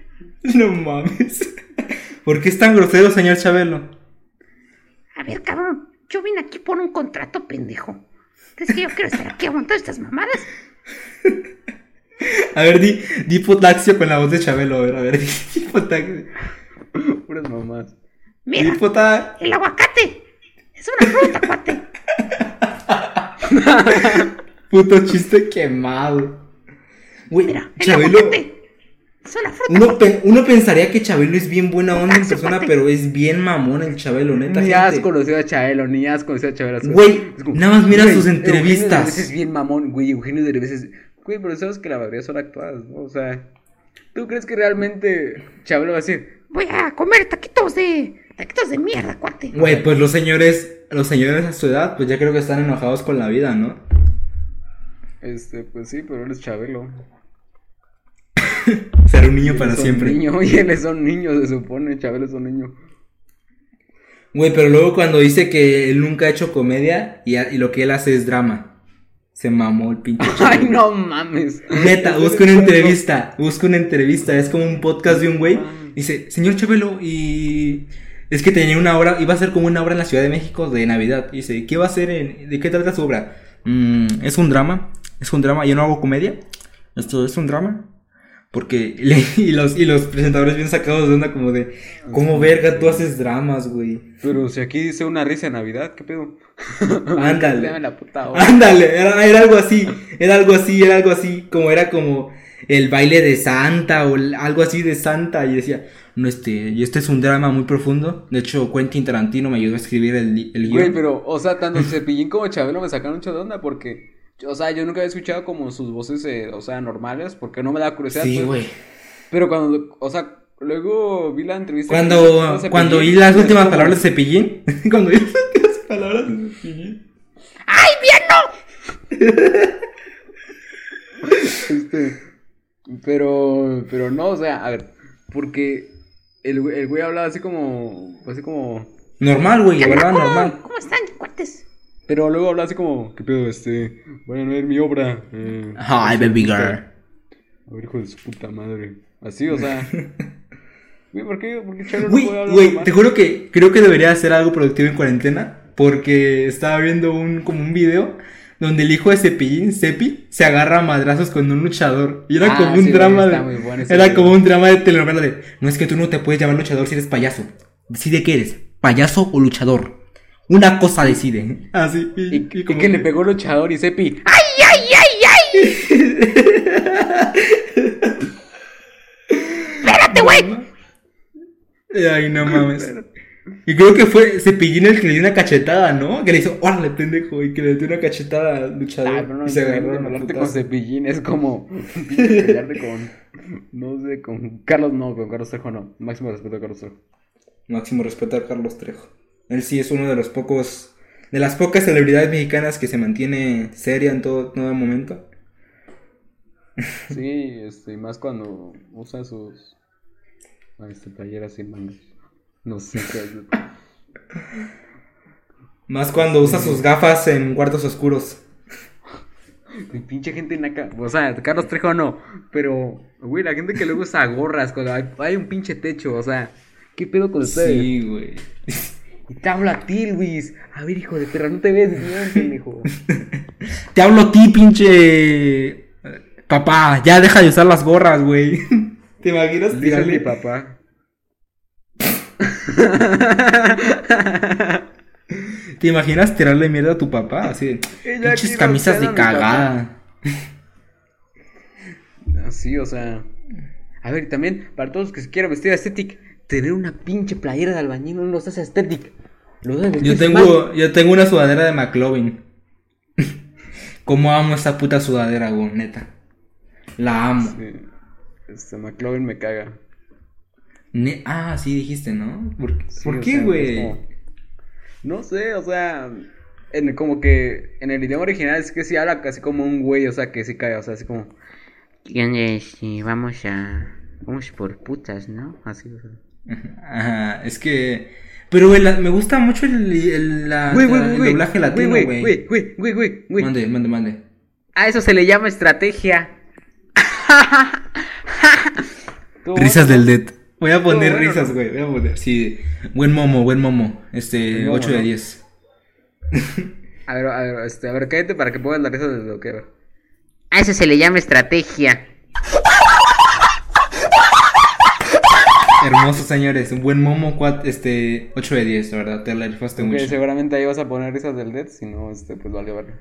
No mames. ¿Por qué es tan grosero, señor Chabelo? A ver, cabrón, yo vine aquí por un contrato, pendejo. ¿Crees que yo quiero estar aquí aguantando estas mamadas? A ver, di, di potaxio con la voz de Chabelo. A ver, a ver, di, di potaxio. Puras mamás. Di Mira, pota- el aguacate es una fruta, cuate. Puto chiste quemado. Güey, Mira, el Chabelo. aguacate es una fruta. Uno, pe- uno pensaría que Chabelo es bien buena onda en persona, cuate. pero es bien mamón el Chabelo, neta. Ni has gente. conocido a Chabelo, ni has conocido a Chabelo. Güey, nada más mira güey, sus Eugenio entrevistas. Derbez es bien mamón, güey. Eugenio Derbez es. Güey, pero sabes que la mayoría son actuadas, ¿no? O sea, ¿tú crees que realmente Chabelo va a decir, Voy a comer taquitos de. taquitos de mierda, cuate. Güey, pues los señores, los señores a su edad, pues ya creo que están enojados con la vida, ¿no? este, pues sí, pero él es Chabelo. Ser un niño para siempre. Niño, y él es un niño, se supone. Chabelo es un niño. Güey, pero luego cuando dice que él nunca ha hecho comedia y lo que él hace es drama. Se mamó el pinche Ay, no mames. Neta, busca una entrevista, busca una entrevista, es como un podcast de un güey. Dice, señor Chabelo, y es que tenía una obra, iba a ser como una obra en la Ciudad de México de Navidad. Y dice, ¿qué va a hacer? En, ¿De qué trata su obra? "Mm, es un drama, es un drama, yo no hago comedia. Esto es un drama. Porque, le- y, los, y los presentadores bien sacados de onda como de, ¿cómo verga tú haces dramas, güey? Pero si aquí dice una risa de Navidad, ¿qué pedo? Ándale. Dame la puta hora. Ándale, era, era algo así, era algo así, era algo así, como era como el baile de Santa o algo así de Santa y decía, no este, y este es un drama muy profundo, de hecho Quentin Tarantino me ayudó a escribir el, el Güey, guion. pero, o sea, tanto Cepillín como Chabelo me sacaron mucho de onda porque, o sea, yo nunca había escuchado como sus voces, eh, o sea, normales, porque no me da curiosidad. Sí, pues. güey. Pero cuando, o sea, luego vi la entrevista. Cuando, cuando oí las últimas palabras de Cepillín, cuando palabras de. ¡Ay, bien no! Este, pero, pero no, o sea, a ver, porque el, güey- el güey hablaba así como, así como, Normal, güey, hablaba normal. ¿Cómo están, cuates? pero luego hablaba así como, ¿qué pedo, este? Vayan a ver mi obra. eh, Hi, baby girl. A ver, hijo de su puta madre. Así, o sea. Güey, ¿por qué, por qué Charo no Güey, puede hablar güey, normal? te juro que creo que debería hacer algo productivo en cuarentena. Porque estaba viendo un, como un video donde el hijo de Cepillín, Cepi, se agarra a madrazos con un luchador. Y era Ah, como un sí, drama de. bueno Era video. como un drama de telenovela de. No es que tú no te puedes llamar luchador si eres payaso. Decide qué eres, payaso o luchador. Una cosa decide. Así. Y, Y, y y como- que le pegó el luchador y Sepi. ¡Ay, ay, ay, ay! ¡Espérate, güey! Ay, no mames. Y creo que fue Cepillín el que le dio una cachetada, ¿no? Que le hizo, órale, pendejo, y que le dio una cachetada al luchador. Ah, pero no, y se no, agarraron a hablarte con. Cepillín es como pelearte con, no sé, con Carlos, no, con Carlos Trejo no, máximo respeto a Carlos Trejo. Máximo respeto a Carlos Trejo. Él sí es uno de los pocos, de las pocas celebridades mexicanas que se mantiene seria en todo, todo momento. Sí, este, y más cuando usa sus, ah, este, playeras sin mangas, no sé qué es. Más cuando usa sus gafas en cuartos oscuros. Pinche gente naca, o sea, Carlos Trejo no, pero, güey, la gente que luego usa gorras cuando hay, hay un pinche techo, o sea, ¿qué pedo con ustedes? Sí, güey. Y te hablo a ti, Luis. A ver, hijo de perra, no te ves bien, pendejo. Te hablo a ti, pinche papá. Ya deja de usar las gorras, güey. ¿Te imaginas tirarle, mi papá. ¿Te imaginas tirarle mierda a tu papá? Así de, pinches camisas de cagada. Así, o sea. A ver, y también, para todos los que se quieran vestir estética, tener una pinche playera de albañil no los hace estética. Yo tengo, yo tengo una sudadera de McLovin. Cómo amo esa puta sudadera, güey, neta. La amo. Sí. Este, McLovin me caga. Ne- ah, sí dijiste, ¿no? ¿Por, Sí, ¿por o qué, güey? No sé, o sea. En, como que en el idioma original es que sí habla casi como un güey, o sea, que sí cae, o sea, así como. ¿Quién es? Y vamos a... Vamos por putas, ¿no? Así, o sea. Ajá, es que... Pero, güey, la- me gusta mucho el, el, la- Güey, güey, el güey, doblaje güey, latino, güey, güey. güey, güey, güey, güey, güey. Mande, mande, mande. A eso se le llama estrategia. Risas del Dead. Voy a poner bueno, risas, güey. Voy a poner. Sí. Buen momo, buen momo. Este, momo, 8 de ¿no? 10. A ver, a ver, este, a ver, cállate para que pongas la risa de lo que A eso se le llama estrategia. Hermosos señores. Un buen momo, cuat- este, 8 de 10, la verdad. Te la rifaste mucho. seguramente ahí vas a poner risas del Dead, si no, este, pues vale, vale.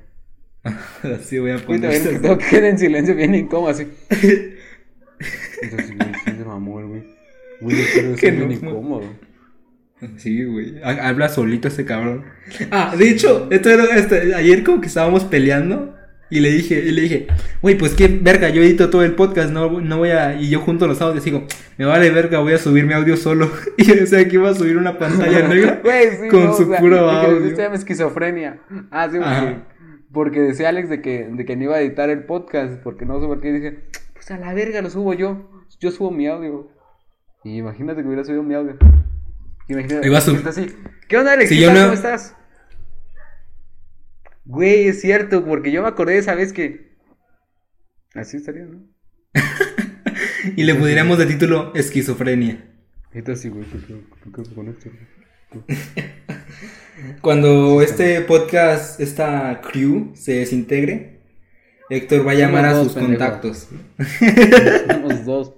Así voy a poner. que todo queda en silencio bien incómodo, así. Entonces, se mamó güey. Güey, Que no, no. incómodo. Sí, güey. Ha- Habla solito ese cabrón. Ah, de hecho, esto era, este, ayer como que estábamos peleando y le dije, y le dije, güey, pues qué verga, yo edito todo el podcast, no, no voy a, y yo junto los audios digo, me vale verga, voy a subir mi audio solo. Y yo decía que iba a subir una pantalla negra Güey, sí, con no, su o sea, puro que audio. Se llama esquizofrenia. Ah, sí, porque, porque decía Alex de que, de que no iba a editar el podcast, porque no sé por qué. Y dije, pues a la verga lo subo yo. Yo subo mi audio. Y imagínate que hubiera subido mi audio. Imagínate. Iba a sub- está así. ¿Qué onda, Alex? Si ¿Qué yo tal? no- ¿Cómo estás? Güey, es cierto, porque yo me acordé esa vez que. Así estaría, ¿no? Y le pudiéramos de título esquizofrenia. Ahorita sí, güey, ¿por qué- por qué con esto? Cuando este podcast, esta crew se desintegre, Héctor va a llamar a sus contactos. Somos dos.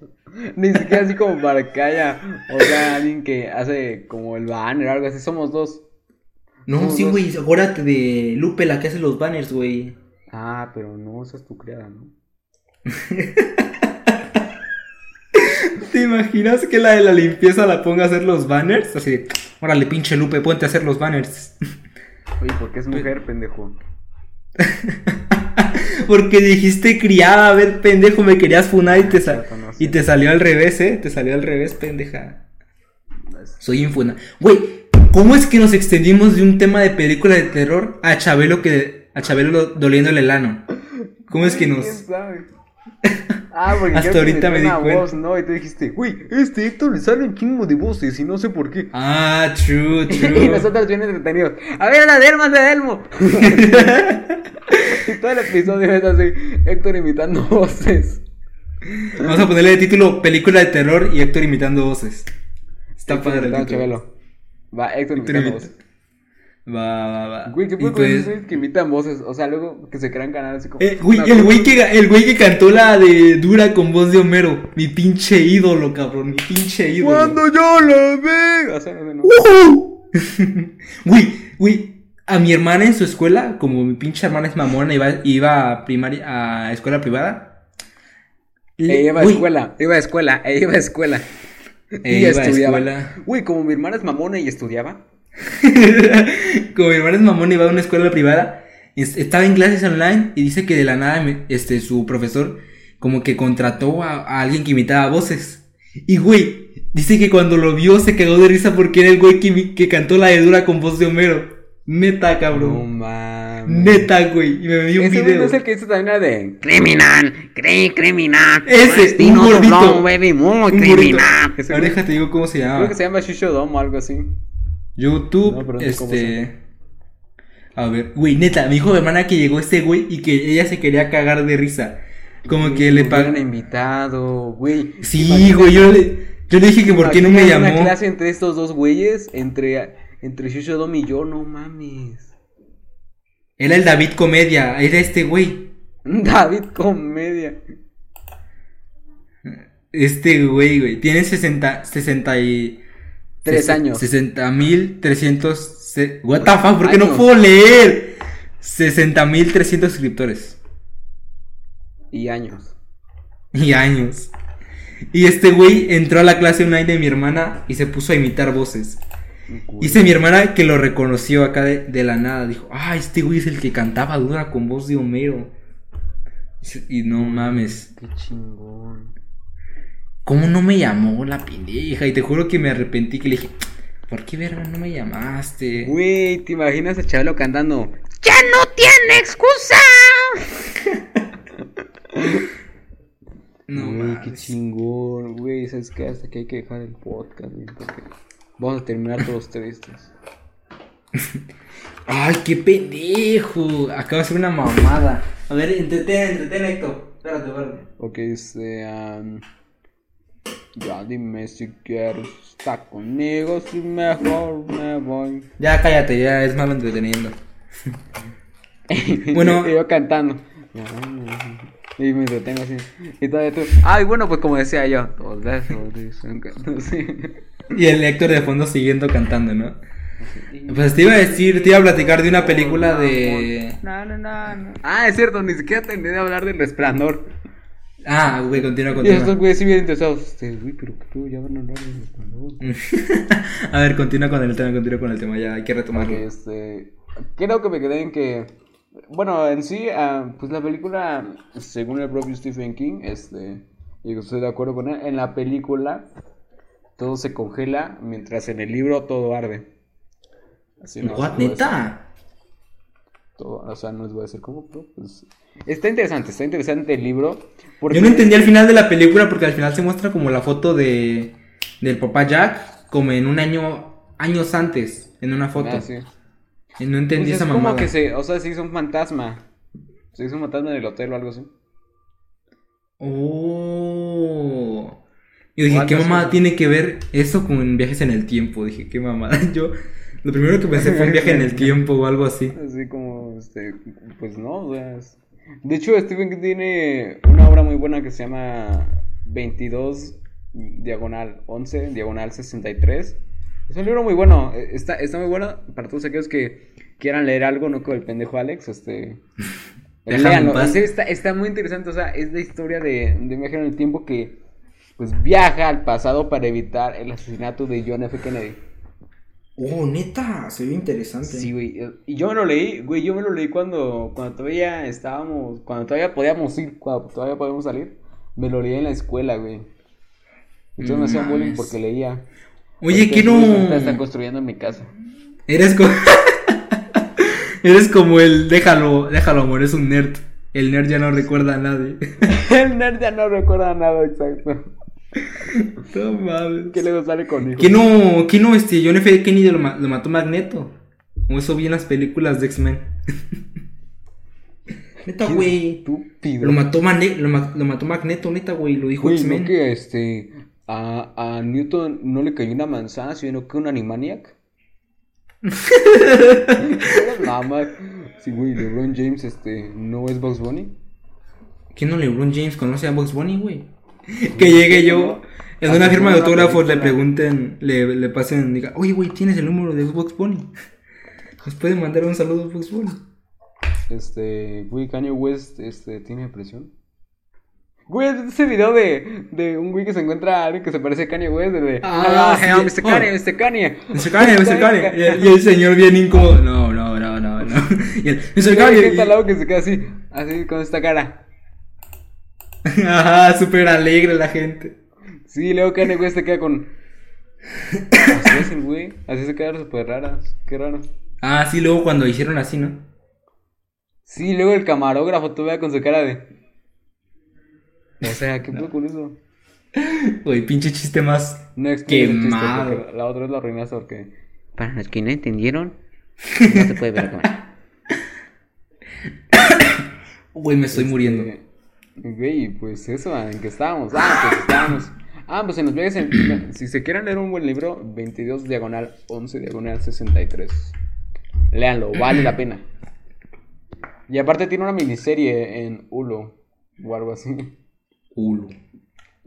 Ni siquiera así como para que haya, o sea, alguien que hace como el banner o algo así. Somos dos. No, Somos sí, güey, acuérdate de Lupe, la que hace los banners, güey. Ah, pero no, esa es tu criada, ¿no? ¿Te imaginas que la de la limpieza la ponga a hacer los banners? Así, órale, pinche Lupe, ponte a hacer los banners. Oye, porque es mujer, pendejo. Porque dijiste criada, a ver, pendejo, me querías funar y te, sa- y te salió al revés, ¿eh? Te salió al revés, pendeja. Soy infuna. Güey, ¿cómo es que nos extendimos de un tema de película de terror a Chabelo que a Chabelo lo- doliéndole el ano? ¿Cómo es que ¿Quién nos? Ah, porque Hasta ahorita me di una cuenta. voz, ¿no? Y tú dijiste, güey, este Héctor le sale un chingo de voces y no sé por qué. Ah, true, y true. nosotros bien entretenidos. A ver, la de Elmo, la de Elmo. y todo el episodio es así, Héctor imitando voces. Vamos a ponerle de título película de terror y Héctor imitando voces. Está Héctor padre título. Chabelo. Va, Héctor Héctor imitando imita- voces. Va, va, va. Güey, ¿qué Y puede con pues- que imitan voces? O sea, luego que se crean canales así como. Eh, güey, el güey que, el güey que cantó la de Dura con voz de Homero. Mi pinche ídolo, cabrón. Mi pinche ídolo. Cuando yo lo veo. O sea. Güey, güey. A mi hermana en su escuela, como mi pinche hermana es mamona, iba, iba a primaria, a escuela privada. Ella iba a escuela, iba a escuela, ella iba a escuela. ella y iba a estudiaba. escuela. Güey, como mi hermana es mamona y estudiaba. Como mi hermana es mamón y va a una escuela privada, es- estaba en clases online y dice que de la nada este, su profesor como que contrató a, a alguien que imitaba voces. Y güey, dice que cuando lo vio se cagó de risa porque era el güey que, que cantó la de Dura con voz de Homero. Neta, No cabrón. mames. Neta, güey. Y me dio un Ese güey no video. es el que hizo también la de. Criminal, cri- criminal. Ese, Destino un gordito. doblón, baby, muy Un criminal. Ese Ahora déjate digo cómo se Creo llama. que se llama Shisho Dom o algo así. YouTube, No, no este. A ver, güey, neta, me dijo mi hermana que llegó este güey y que ella se quería cagar de risa. Como que le pagan invitado, güey. Sí, güey, yo le, yo le dije que por qué no me llamó. Una clase entre estos dos güeyes, entre, entre Shisho Dom y yo, no mames. Era el David Comedia, era este güey. David Comedia. Este güey, güey. Tiene 60, 60 y... Tres años. 60 mil 300... se- What the fuck, ¿por qué no puedo leer? 60 mil 300 suscriptores. Y años. Y años. Y este güey entró a la clase online de mi hermana y se puso a imitar voces. Dice mi hermana que lo reconoció acá de, de la nada. Dijo, ah, este güey es el que cantaba dura con voz de Homero. Y no mames. Qué chingón. ¿Cómo no me llamó la pendeja? Y te juro que me arrepentí que le dije, ¿por qué verga no me llamaste? Güey, ¿te imaginas a Chabelo cantando? Ya no tiene excusa. No güey, qué chingón, güey. ¿Sabes qué? Hasta que hay que dejar el podcast, güey, porque vamos a terminar todos tristes. Ay, qué pendejo. Acaba de ser una mamada. A ver, entretén, entretén, Héctor. Espérate, espérate. Ok, este. am, ya dime si quieres estar conmigo, si mejor me voy. Ya cállate, ya es malo entreteniendo. Bueno. yo cantando. Y me entretengo así. Y todavía tú. Ay, bueno, pues como decía yo. Y el Héctor de fondo siguiendo cantando, ¿no? Pues te iba a decir, te iba a platicar de una película de... No, no, no, no. Ah, es cierto, ni siquiera terminé de hablar del resplandor. Ah, güey, continúa, Y estos continúa. güeyes sí bien interesados. Este, güey, pero que tú ya van a hablar del resplandor. a ver, continúa con el tema, continúa con el tema, ya hay que retomarlo. Este, creo que me quedé en que, bueno, en sí, ah, pues la película, según el propio Stephen King, este, y estoy de acuerdo con él, en la película todo se congela, mientras en el libro todo arde. Así no, ¿What, todo neta? es- todo- o sea, no les voy a decir cómo, pero pues, está interesante, está interesante el libro. Porque Yo no entendí al final de la película porque al final se muestra como la foto de del papá Jack como en un año años antes en una foto. Ah, sí. Y no entendí Pues esa es como mamada. que se, o sea, se hizo un fantasma. Se hizo un fantasma en el hotel o algo así. Oh. Yo dije, ¿qué mamada tiene que ver eso con viajes en el tiempo? Dije, ¿qué mamada? Yo lo primero que pensé fue un viaje en el tiempo o algo así. Así como, este, pues no, o sea, es- De hecho, Stephen King tiene una obra muy buena que se llama 22 diagonal 11 diagonal 63. Es un libro muy bueno, eh, está, está muy bueno para todos aquellos que quieran leer algo, no como el pendejo Alex, este... Léanlo. paz. En serio, está, está muy interesante, o sea, es la historia de, de viaje en el tiempo que pues viaja al pasado para evitar el asesinato de John F. Kennedy. Oh, neta, se ve interesante. Sí, güey. eh, Y yo me lo leí, güey, yo me lo leí cuando, cuando todavía estábamos, cuando todavía podíamos ir, cuando todavía podíamos salir. Me lo leí en la escuela, güey. Entonces me hacían bullying porque leía. Oye, Ahorita ¿qué estoy- no? ahorita Están construyendo en mi casa. Eres como... Eres como el déjalo, déjalo amor, es un nerd. El nerd ya no recuerda a nadie. El nerd ya no recuerda nada, exacto. no mames. ¿Qué luego sale con hijo? ¿Qué no, qué no, este, John F. Kennedy lo, ma- lo mató Magneto? O eso vi en las películas de X-Men. neta, güey. Lo mató, Mane- lo, ma- lo mató Magneto, neta, güey. Lo dijo X-Men. ¿no que este a, a Newton no le cayó una manzana, sino que un Animaniac? Nada más. Sí, güey, LeBron James este no es Bugs Bunny. ¿Quién no LeBron James conoce a Box Bunny, güey? Que llegue yo en una Hace firma de autógrafos, le pregunten, le, le pasen, diga, oye, güey, ¿tienes el número de Box Bunny? ¿Nos pueden mandar un saludo a Box Bunny? Este, güey, Kanye West este tiene depresión. Güey, ese video de, de un güey que se encuentra a alguien que se parece a Kanye West, de, de Ah, "Ah, Mr. oh. Kanye, Mr. Kanye. Mr. Kanye, Mr. Kanye. Y, el- y el señor bien incómodo. No, no, no, no, no. Y el, Mr. Güey, Kanye. que está al lado que se queda así, así con esta cara. y- Ajá, súper alegre la gente. Sí, luego Kanye West se queda con. Así es el güey, así se quedaron súper raras, qué raro. Ah, sí, luego cuando hicieron así, ¿no? Sí, luego el camarógrafo tú vea con su cara de. O sea, ¿qué pedo con eso? Güey, pinche chiste más. No es chiste, Quemado. la otra vez lo arruinaste porque. Para los que no entendieron, no se puede ver cámara. Güey, me estoy muriendo. Este, Güey, pues eso, ¿en qué estábamos? Ah, pues estábamos. Ah, pues en los viajes, en- si se quieren leer un buen libro, 22 diagonal 11 diagonal 63. Léanlo, vale la pena. Y aparte tiene una miniserie en Hulu o algo así. Culo.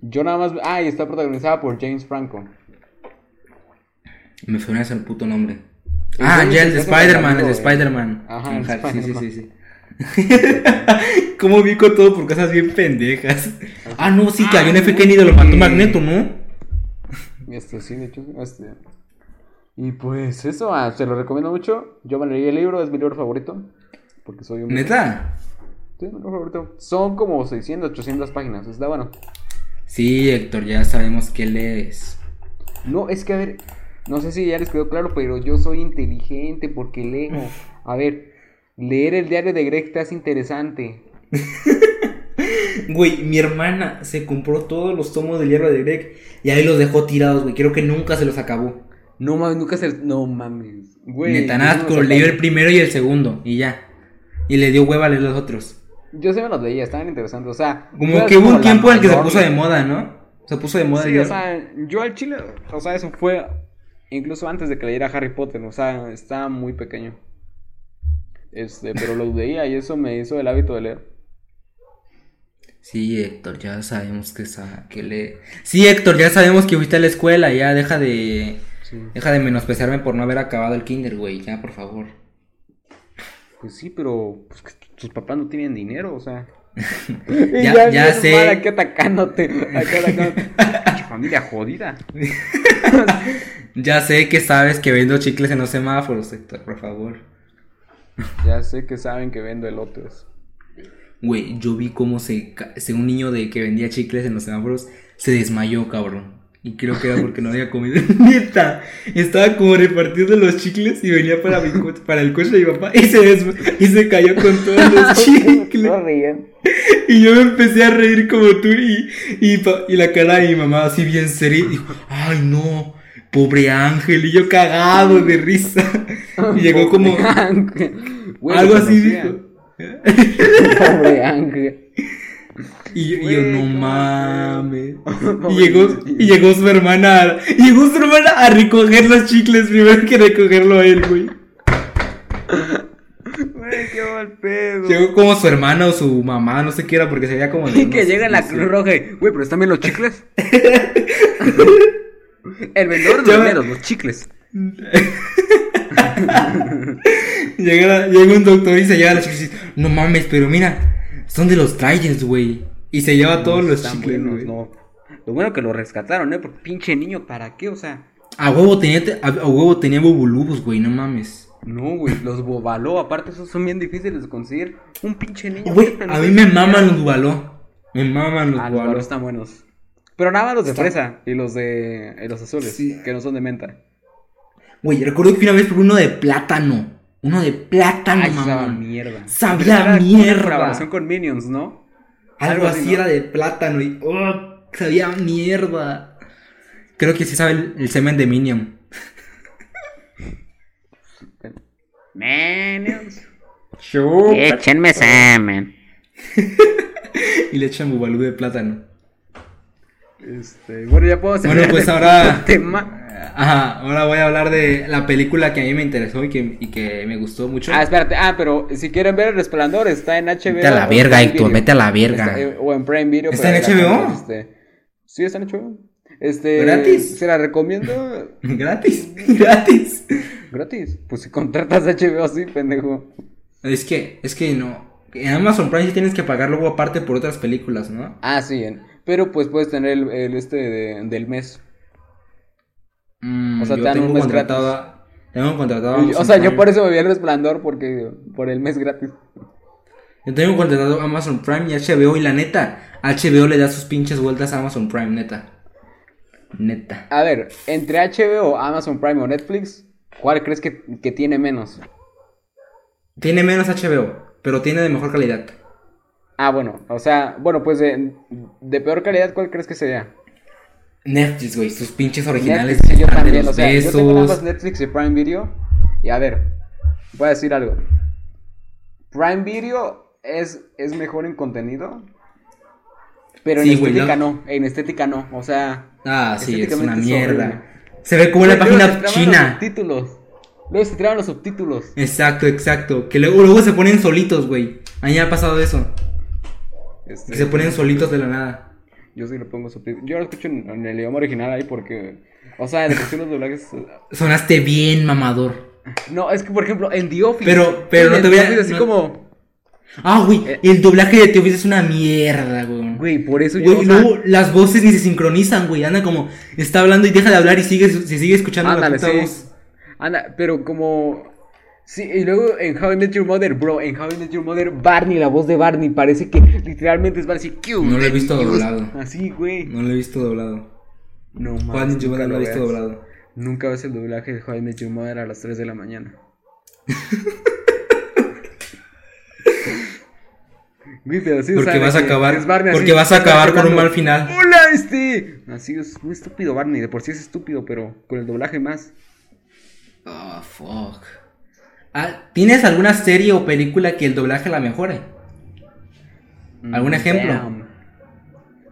Yo nada más. Ah, y está protagonizada por James Franco. Me suena ese el puto nombre. Ah, ya el de Spider-Man, el de de- Spider-Man. Ajá, el sí, sí, sí, sí. ¿Cómo vi con todo por cosas bien pendejas? Ah, no, sí, que a John F. Kennedy lo mató. Magneto, ¿no? Este, sí, de hecho, este. Y pues eso, ah, se lo recomiendo mucho. Yo me leí el libro, es mi libro favorito. Porque soy un. ¿Neta? Sí. Son como 600, 800 páginas. Está bueno. Sí, Héctor, ya sabemos que lees. No, es que a ver. No sé si ya les quedó claro, pero yo soy inteligente porque leo. A ver, leer el diario de Greg te hace interesante. Güey, mi hermana se compró todos los tomos del hierro de Greg y ahí los dejó tirados, güey. Creo que nunca se los acabó. No mames, nunca se. No mames. Güey. Neta, yo nada, sí me con- los leyó el primero y el segundo y ya. Y le dio hueva a leer los otros. Yo me los leía, estaban interesantes. O sea, Como que hubo un tiempo en el que se puso de moda, ¿no? Se puso de moda Sí, o sea, yo al chile, o sea, eso fue incluso antes de que leyera Harry Potter, o sea, estaba muy pequeño. Este, pero lo leía y eso me hizo el hábito de leer. Sí, Héctor, ya sabemos que, sa- que lee. Sí, Héctor, ya sabemos que fuiste a la escuela, ya deja de. Sí. Deja de menospreciarme por no haber acabado el kinder, güey, ya, por favor. Pues sí, pero pues, tus papás no tienen dinero, o sea. Ya- ya sé. mal Aquí atacándote, acá atacándote. Familia jodida. Ya sé que sabes que vendo chicles en los semáforos, Héctor, por favor. Ya sé que saben que vendo elotes. Güey, yo vi cómo se, se- un niño de que vendía chicles en los semáforos se desmayó, cabrón. Y creo que era porque no había comido. Neta, estaba como repartiendo los chicles y venía para, mi co- para el coche de mi papá y se, y se cayó con todos los chicles. Y yo me empecé a reír como tú y, y, pa- y la cara de mi mamá así bien seria. Dijo, ay no, pobre Ángel. Y yo cagado de risa. Y llegó como... Algo así dijo. Pobre Ángel. Y yo, y yo, Güey, no mames. Y llegó, y llegó su hermana. a- y llegó su hermana a recoger los chicles primero que recogerlo a él, güey. Güey, qué mal pedo. Llegó como su hermana o su mamá, no sé qué era, porque se veía como de. Y que llega en la 18. Cruz Roja y, güey, pero están bien los chicles. El vendedor de Ya los chicles. Llega, llega un doctor y se lleva los chicles y dice, no mames, pero mira, son de los Tridents, güey. Y se lleva todos los chicles, buenos, no. Lo bueno que lo rescataron, ¿eh? Porque pinche niño, ¿para qué? O sea, A huevo tenía, a, a huevo tenía bubulubus, güey, no mames. no, güey, los bobaló. Aparte, esos son bien difíciles de conseguir. Un pinche niño. Güey, no a mí me maman los bubaló. Me maman los Ah, los están buenos. Pero nada más los de Está- fresa y los de y los azules, Sí. que no son de menta. Güey, recuerdo que una vez por uno de plátano. Uno de plátano, Ay, sabía mamón. mierda. Sabía mierda. Una colaboración con Minions, ¿no? Algo algo así, era de plátano y. ¡Oh! Sabía mierda. Creo que sí sabe el, el semen de Minion. Minions. Échenme semen. Y le echan bubalú de plátano. Este, bueno, ya puedo Bueno, pues ahora- tema. Ajá, ahora voy a hablar de la película que a mí me interesó y que, y que me gustó mucho. Ah, espérate. Ah, pero si quieren ver El Resplandor, está en HBO. Vete a la verga, Héctor, vete a la verga. Está, o en Prime Video. ¿Está en HBO? Este, sí, está en HBO. Este, ¿Gratis? Se la recomiendo Gratis, gratis. gratis. Pues si contratas HBO, sí, pendejo. Es que, es que no. En Amazon Prime sí tienes que pagar luego aparte por otras películas, ¿no? Ah, sí, en- pero pues puedes tener el, el este de- del mes. Mm, O sea, te dan tengo un mes contratado. Tengo contratado. o sea, yo por eso me vi El Resplandor, porque por el mes gratis. Yo tengo contratado Amazon Prime y HBO y la neta, HBO le da sus pinches vueltas a Amazon Prime, neta. Neta. A ver, entre HBO, Amazon Prime o Netflix, ¿cuál crees que, que tiene menos? Tiene menos HBO, pero tiene de mejor calidad. Ah, bueno, o sea, bueno, pues de, de peor calidad, ¿cuál crees que sería? Netflix, güey, sus pinches originales. Netflix, yo están de también, los o sea, yo besos. tengo ambas Netflix y Prime Video. Y a ver, voy a decir algo. Prime Video es, es mejor en contenido, pero en Sí, estética ¿no? no, en estética no, o sea... Ah, sí, es una mierda. Se ve como la página Los china. subtítulos. Luego se traban los subtítulos. Exacto, exacto. Que luego, luego se ponen solitos, güey. A mí me ha pasado eso. Este, Que se ponen solitos de la nada. Yo sí le pongo subtítulos. Yo lo escucho en, en el idioma original ahí porque... O sea, de sí los doblajes... Sonaste bien mamador. No, es que por ejemplo en The Office... Pero- pero no te voy a- Office así no- como... Ah, güey, Eh. el doblaje de The Office es una mierda, güey. Güey, por eso yo... Güey, o y sea, luego las voces ni se sincronizan, güey. Anda como, está hablando y deja de hablar y sigue, se sigue escuchando Ándale, la puta sí. voz. Anda, pero como... Sí, y luego en How I Met Your Mother, bro, en How I Met Your Mother, Barney, la voz de Barney, parece que literalmente es Barney No lo he visto doblado. Así, güey. No lo he visto doblado. No mames, yo nunca no lo he visto doblado. Nunca ves el doblaje de How I Met Your Mother a las 3 de la mañana. Güey, pero sí, Porque vas a acabar, es Barney porque vas a acabar con un mal final. ¡Hola, este! Así es muy estúpido Barney, de por sí es estúpido, pero con el doblaje más. Ah, fuck. Ah, ¿Tienes alguna serie o película que el doblaje la mejore? ¿Algún Mm, ejemplo? damn.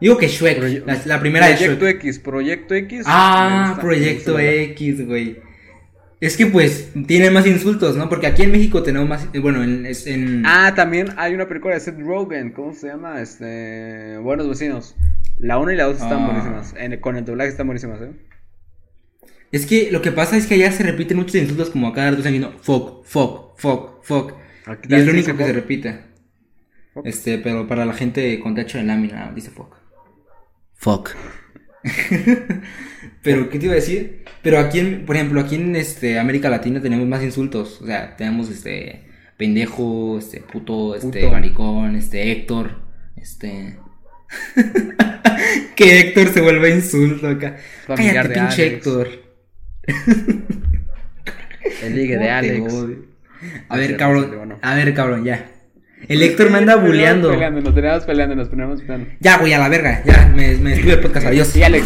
Digo que Shrek, Proye- la, la primera de Proyecto Shrek. X, Proyecto X. Ah, Proyecto X, güey. Es que pues tiene más insultos, ¿no? Porque aquí en México tenemos más, eh, bueno, en- Ah, también hay una película de Seth Rogen, ¿cómo se llama? Este, Buenos Vecinos. La 1 y la 2 están Ah. buenísimas. En- con el doblaje están buenísimas, ¿eh? Es que lo que pasa es que allá se repiten muchos insultos como a cada diciendo fuck, fuck, fuck, fuck. Aquí Y es lo único que se repite. Fuck. Este, pero para la gente con techo de lámina dice fuck. Fuck. pero, ¿qué te iba a decir? Pero aquí, en, por ejemplo, aquí en este, América Latina tenemos más insultos. O sea, tenemos este pendejo, este puto, este Puto. maricón, este Héctor, este. que Héctor se vuelve insulto acá. Cállate, pinche Alex. Héctor. El ligue de ¿Cómo te Alex. A ver, cabrón. A ver, cabrón, ya. El Héctor me anda Nos peleando, Nos teníamos peleando, nos poníamos peleando. Ya, güey, a la verga. Ya, me, me despido del podcast. Adiós. Y Alex.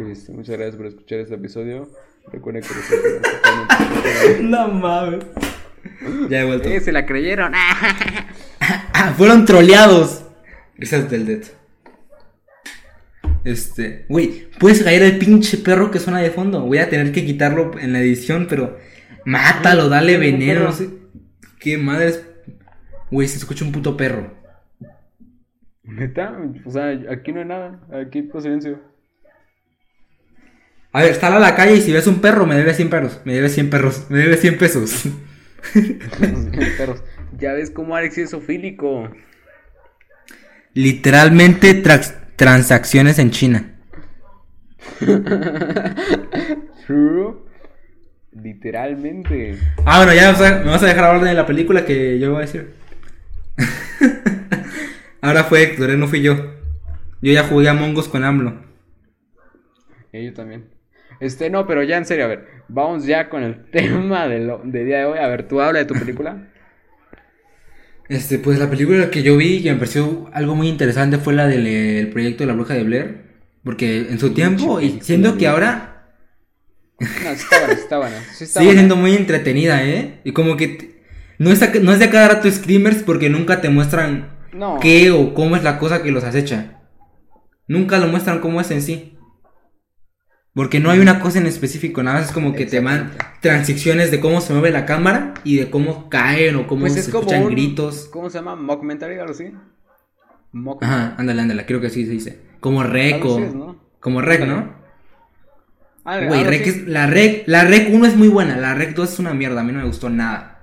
Listo, muchas gracias por escuchar este episodio. Recuerden que los No mames. Ya he vuelto. Eh, se la creyeron. Ah, fueron troleados. Risas del dead. Este, güey, puedes caer el pinche perro que suena de fondo. Voy a tener que quitarlo en la edición, pero mátalo, dale ¿Cómo un veneno. No sé. Qué madres. Güey, se escucha un puto perro. ¿Neta? O sea, aquí no hay nada. Aquí por silencio. A ver, sal a la calle y si ves un perro, me debes 100 perros. Me debes 100 perros. Me debes 100 pesos. Perros. Ya ves cómo Alex es ofílico. Literalmente trax- transacciones en China. True. Literalmente. Ah, bueno, ya o sea, me vas a dejar hablar de la película que yo voy a decir. Ahora fue Héctor, eh, no fui yo. Yo ya jugué a Mongos con AMLO. Y yo también. Este, no, pero ya en serio, a ver, vamos ya con el tema de, lo, de día de hoy. A ver, tú habla de tu película. Este, pues la película que yo vi que me pareció algo muy interesante fue la del eh, el proyecto de la bruja de Blair. Porque en su tiempo, y siendo que ahora No, está buena, está buena. Sí está sigue buena. siendo muy entretenida, ¿eh? Y como que te- no, es a- no es de cada rato screamers porque nunca te muestran No. qué o cómo es la cosa que los acecha. Nunca lo muestran cómo es en sí. Porque no hay una cosa en específico, nada más es como que te van transiciones de cómo se mueve la cámara y de cómo caen o cómo Pues se es como escuchan un- gritos. ¿Cómo se llama? ¿Mockumentary algo así? Mock- Ajá, ándale, ándale, creo que así se dice. Como rec o... Como rec, ¿no? Algo- Güey, rec es- la rec, la rec 1 es muy buena, la rec 2 es una mierda, a mí no me gustó nada.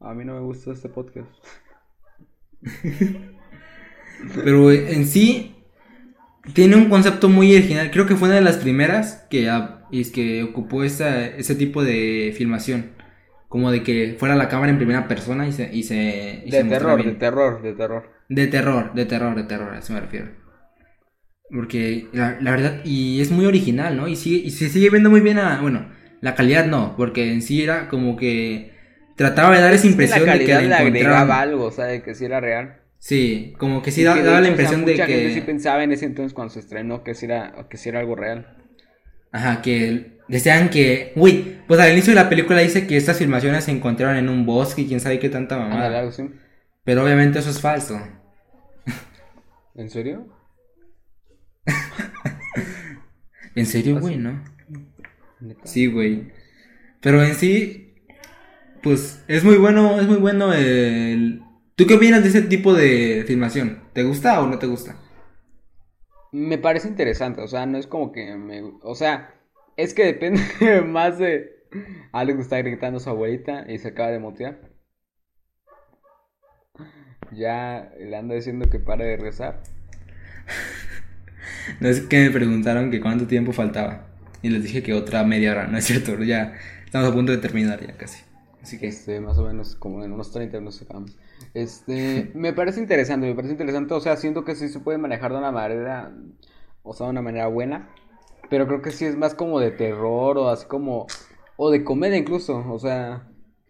A mí no me gusta este podcast. Pero en sí tiene un concepto muy original. Creo que fue una de las primeras que, ah, es que ocupó esa- ese tipo de filmación. Como de que fuera la cámara en primera persona y se... Y se y De terror, de terror, de terror. De terror, de terror, de terror, a eso me refiero. Porque la, la verdad, y es muy original, ¿no? Y, sigue, y se sigue viendo muy bien a, bueno, la calidad no, porque en sí era como que trataba de dar esa impresión la de que calidad le le agregaba algo, o sea, de que sí era real. Sí, como que sí da- que daba la hecho, o sea, impresión de mucha gente sí que, pensaba en ese entonces cuando se estrenó que sí era, que sí era algo real. ajá, que desean que, uy, pues al inicio de la película dice que estas filmaciones se encontraron en un bosque y quién sabe qué tanta mamada. Pero obviamente eso es falso. ¿En serio? ¿En serio, ¿Ah, güey, no? Sí, güey. Pero en sí, pues es muy bueno, es muy bueno el... ¿Tú qué opinas de ese tipo de filmación? ¿Te gusta o no te gusta? Me parece interesante, o sea, no es como que me... O sea, es que depende más de... Alex está gritando a su abuelita y se acaba de motear. Ya le anda diciendo que pare de rezar. No es que me preguntaron que cuánto tiempo faltaba. Y les dije que otra media hora, no es cierto, ya estamos a punto de terminar ya casi. Así que... Este, más o menos como en unos 30 nos acabamos. Este, me parece interesante, me parece interesante, o sea, siento que sí se puede manejar de una manera, o sea, de una manera buena, pero creo que sí es más como de terror o así como, o de comedia incluso, o sea,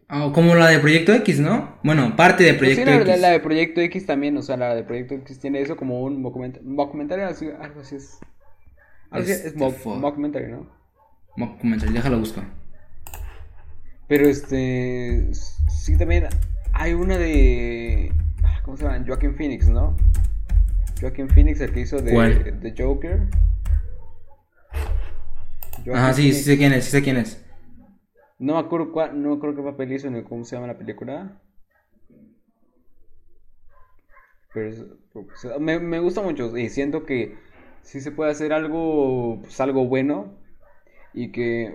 Ah, como la de Proyecto X, ¿no? Bueno, parte de pues sí, Proyecto la, X. la de Proyecto X también, o sea, la de Proyecto X tiene eso como un mockument- mockumentary, así, algo así es. Algo así es, Este, mock- fuck. mockumentary, ¿no? Mockumentary, déjalo busco. Pero este. Sí, también hay una de. ah, ¿Cómo se llama? Joaquin Phoenix, ¿no? Joaquin Phoenix, el que hizo de, ¿Cuál? de Joker. Joaquin Ajá, sí, sí sé quién es, sí sé quién es. No me acuerdo cuál, no me acuerdo qué papel hizo ni cómo se llama la película. Pero es- pues, me, me gusta mucho y siento que sí se puede hacer algo, pues algo bueno. Y que,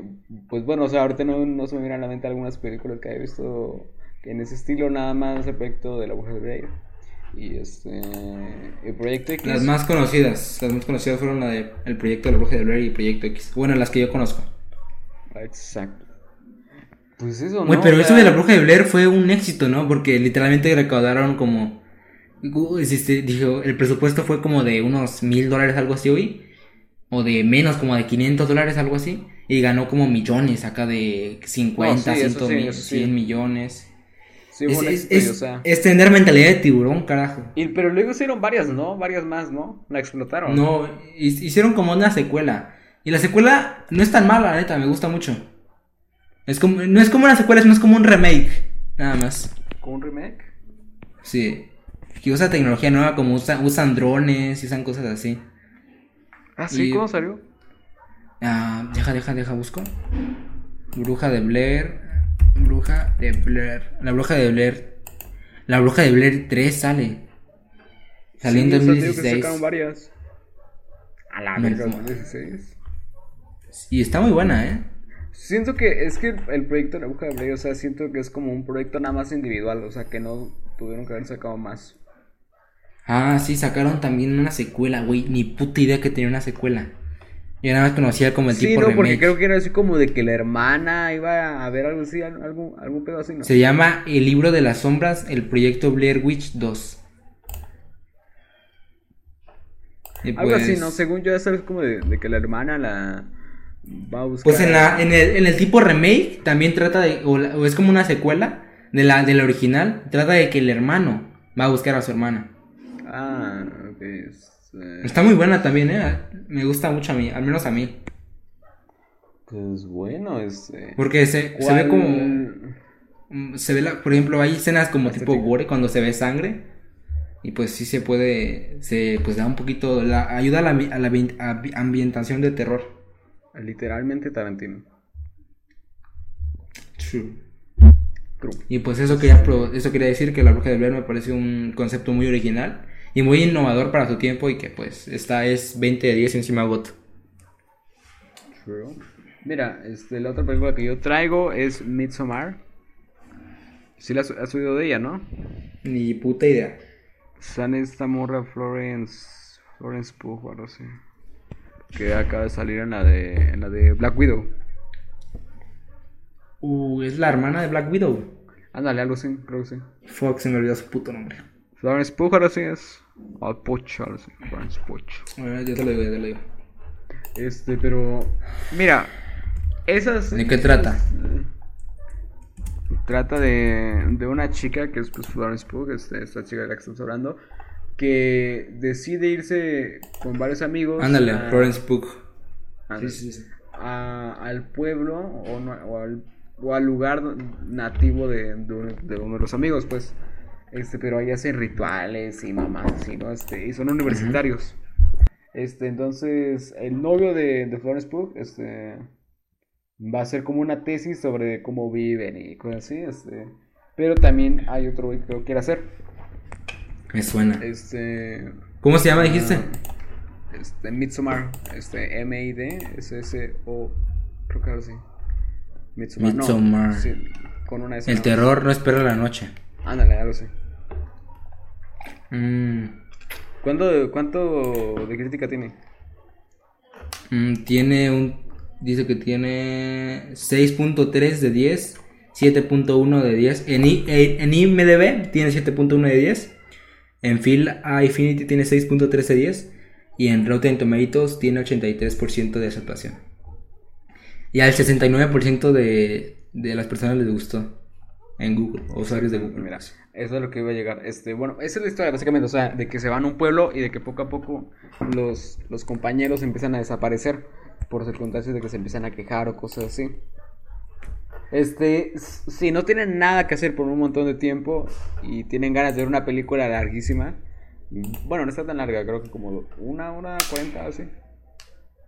pues bueno, o sea, ahorita no, no se me vienen a la mente algunas películas que haya visto en ese estilo, nada más el proyecto de la mujer de Blair. Y este, el proyecto X. Las más conocidas, las más conocidas fueron la de El Proyecto de la Bruja de Blair y Proyecto X. Bueno, las que yo conozco. Exacto. Pues eso, ¿no? Güey, pero O eso sea, de la Bruja de Blair fue un éxito, ¿no? Porque literalmente recaudaron como... Este, dijo, el presupuesto fue como de unos mil dólares, algo así hoy. O de menos, como de 500 dólares, algo así. Y ganó como millones, acá de 50, No, sí, eso 100, sí, mil, eso sí. 100 millones. Sí, es, es- o sea. es tener mentalidad de tiburón, carajo. Y, pero luego hicieron varias, ¿no? Varias más, ¿no? La explotaron. No, hi- hicieron como una secuela. Y la secuela no es tan mala, la neta, me gusta mucho. Es como, no es como una secuela, es como un remake. Nada más. ¿Con un remake? Sí. Que usa tecnología nueva, como usa- usan drones y usan cosas así. Ah, sí, Y- ¿cómo salió? Ah, deja, deja, deja, busco. Bruja de Blair. Bruja de Blair. La bruja de Blair. La bruja de Blair 3 sale. Salió en Sí, que 2016. sacaron varias. A la verga, no. 2016. Y está muy buena, ¿eh? Siento que es que el proyecto de la Bruja de Blair, o sea, siento que es como un proyecto nada más individual, o sea, que no tuvieron que haber sacado más. Ah, sí, sacaron también una secuela, güey. Ni puta idea que tenía una secuela. Yo nada más conocía como el Sí, tipo no, porque remake. creo que era así como de que la hermana iba a ver algo así, al- algún, pedo así, ¿no? Se llama El libro de las sombras, el proyecto Blair Witch 2. Y Algo así, pues- ¿no? Según yo, eso es como de, de que la hermana la va a buscar. Pues en, la, en, el, en el tipo remake también trata de, o, la- o es como una secuela de la, de la original, trata de que el hermano va a buscar a su hermana. Ah, ok. Es, eh, Está muy buena también, ¿eh? Me gusta mucho a mí, al menos a mí. Pues bueno, este. Porque se, se ve ¿cuál- como... mm, Se ve, la, por ejemplo, hay escenas como tipo gore cuando se ve sangre. Y pues sí se puede, se pues da un poquito, la, ayuda a la, a la ambi- ambi- ambientación de terror. Literalmente Tarantino. True. Y pues eso quería, eso quería decir que La Bruja de Blair me parece un concepto muy original y muy innovador para su tiempo y que pues esta es 20 de 10 encima GOT. True. Mira, este, la otra película que yo traigo es Midsommar. Sí la has, oído de ella, ¿no? Ni puta idea. Sale esta morra Florence. Florence Pugh algo así. Que acaba de salir en la de. en la de Black Widow. Uh, es la hermana de Black Widow. Ándale, algo así, creo que sí. Fuck, se me olvidó su puto nombre. Florence Pugh, ahora sí es. O Puch, ahora sí. Florence. A ver, yo te lo digo, yo te lo digo. Este, pero. Mira, esas. ¿De qué trata? eh, Trata de, de una chica que es pues, Florence Pugh, este, esta chica de la que estamos hablando, que decide irse con varios amigos. Ándale, a- Florence Pugh. Sí, sí, sí. a- al pueblo o, no- o al, o al lugar nativo de, de uno, de uno de los amigos, pues. Este, pero ahí hacen rituales y mamás, así, ¿no? Este, y son universitarios. Este, entonces, el novio de, de Florence Pugh, este, va a ser como una tesis sobre cómo viven y cosas así, este. Pero también hay otro güey que lo quiere hacer. Me suena. Este. ¿Cómo se llama, dijiste? Este, Midsommar, este, M-I-D, S-S-O, creo que ahora sí. Midsommar, no, Midsommar. sí, con una S. El terror no espera la noche. Ándale, algo así. Mm, ¿Cuánto, ¿Cuánto de crítica tiene? mm, tiene un. Dice que tiene 6.3 de 10, 7.1 de 10. En, I- en en IMDB tiene 7.1 de 10. En Phil A Infinity tiene 6.3 de 10. Y en Rotten Tomatoes tiene 83% de aceptación. Y al 69% de, de las personas les gustó. En Google, usuarios de Google. Mira, eso es lo que iba a llegar. Este, bueno, esa es la historia, básicamente, o sea, de que se van a un pueblo y de que poco a poco los, los compañeros empiezan a desaparecer por circunstancias de que se empiezan a quejar o cosas así. Este, si no tienen nada que hacer por un montón de tiempo y tienen ganas de ver una película larguísima, bueno, no está tan larga, creo que como una hora cuarenta, así.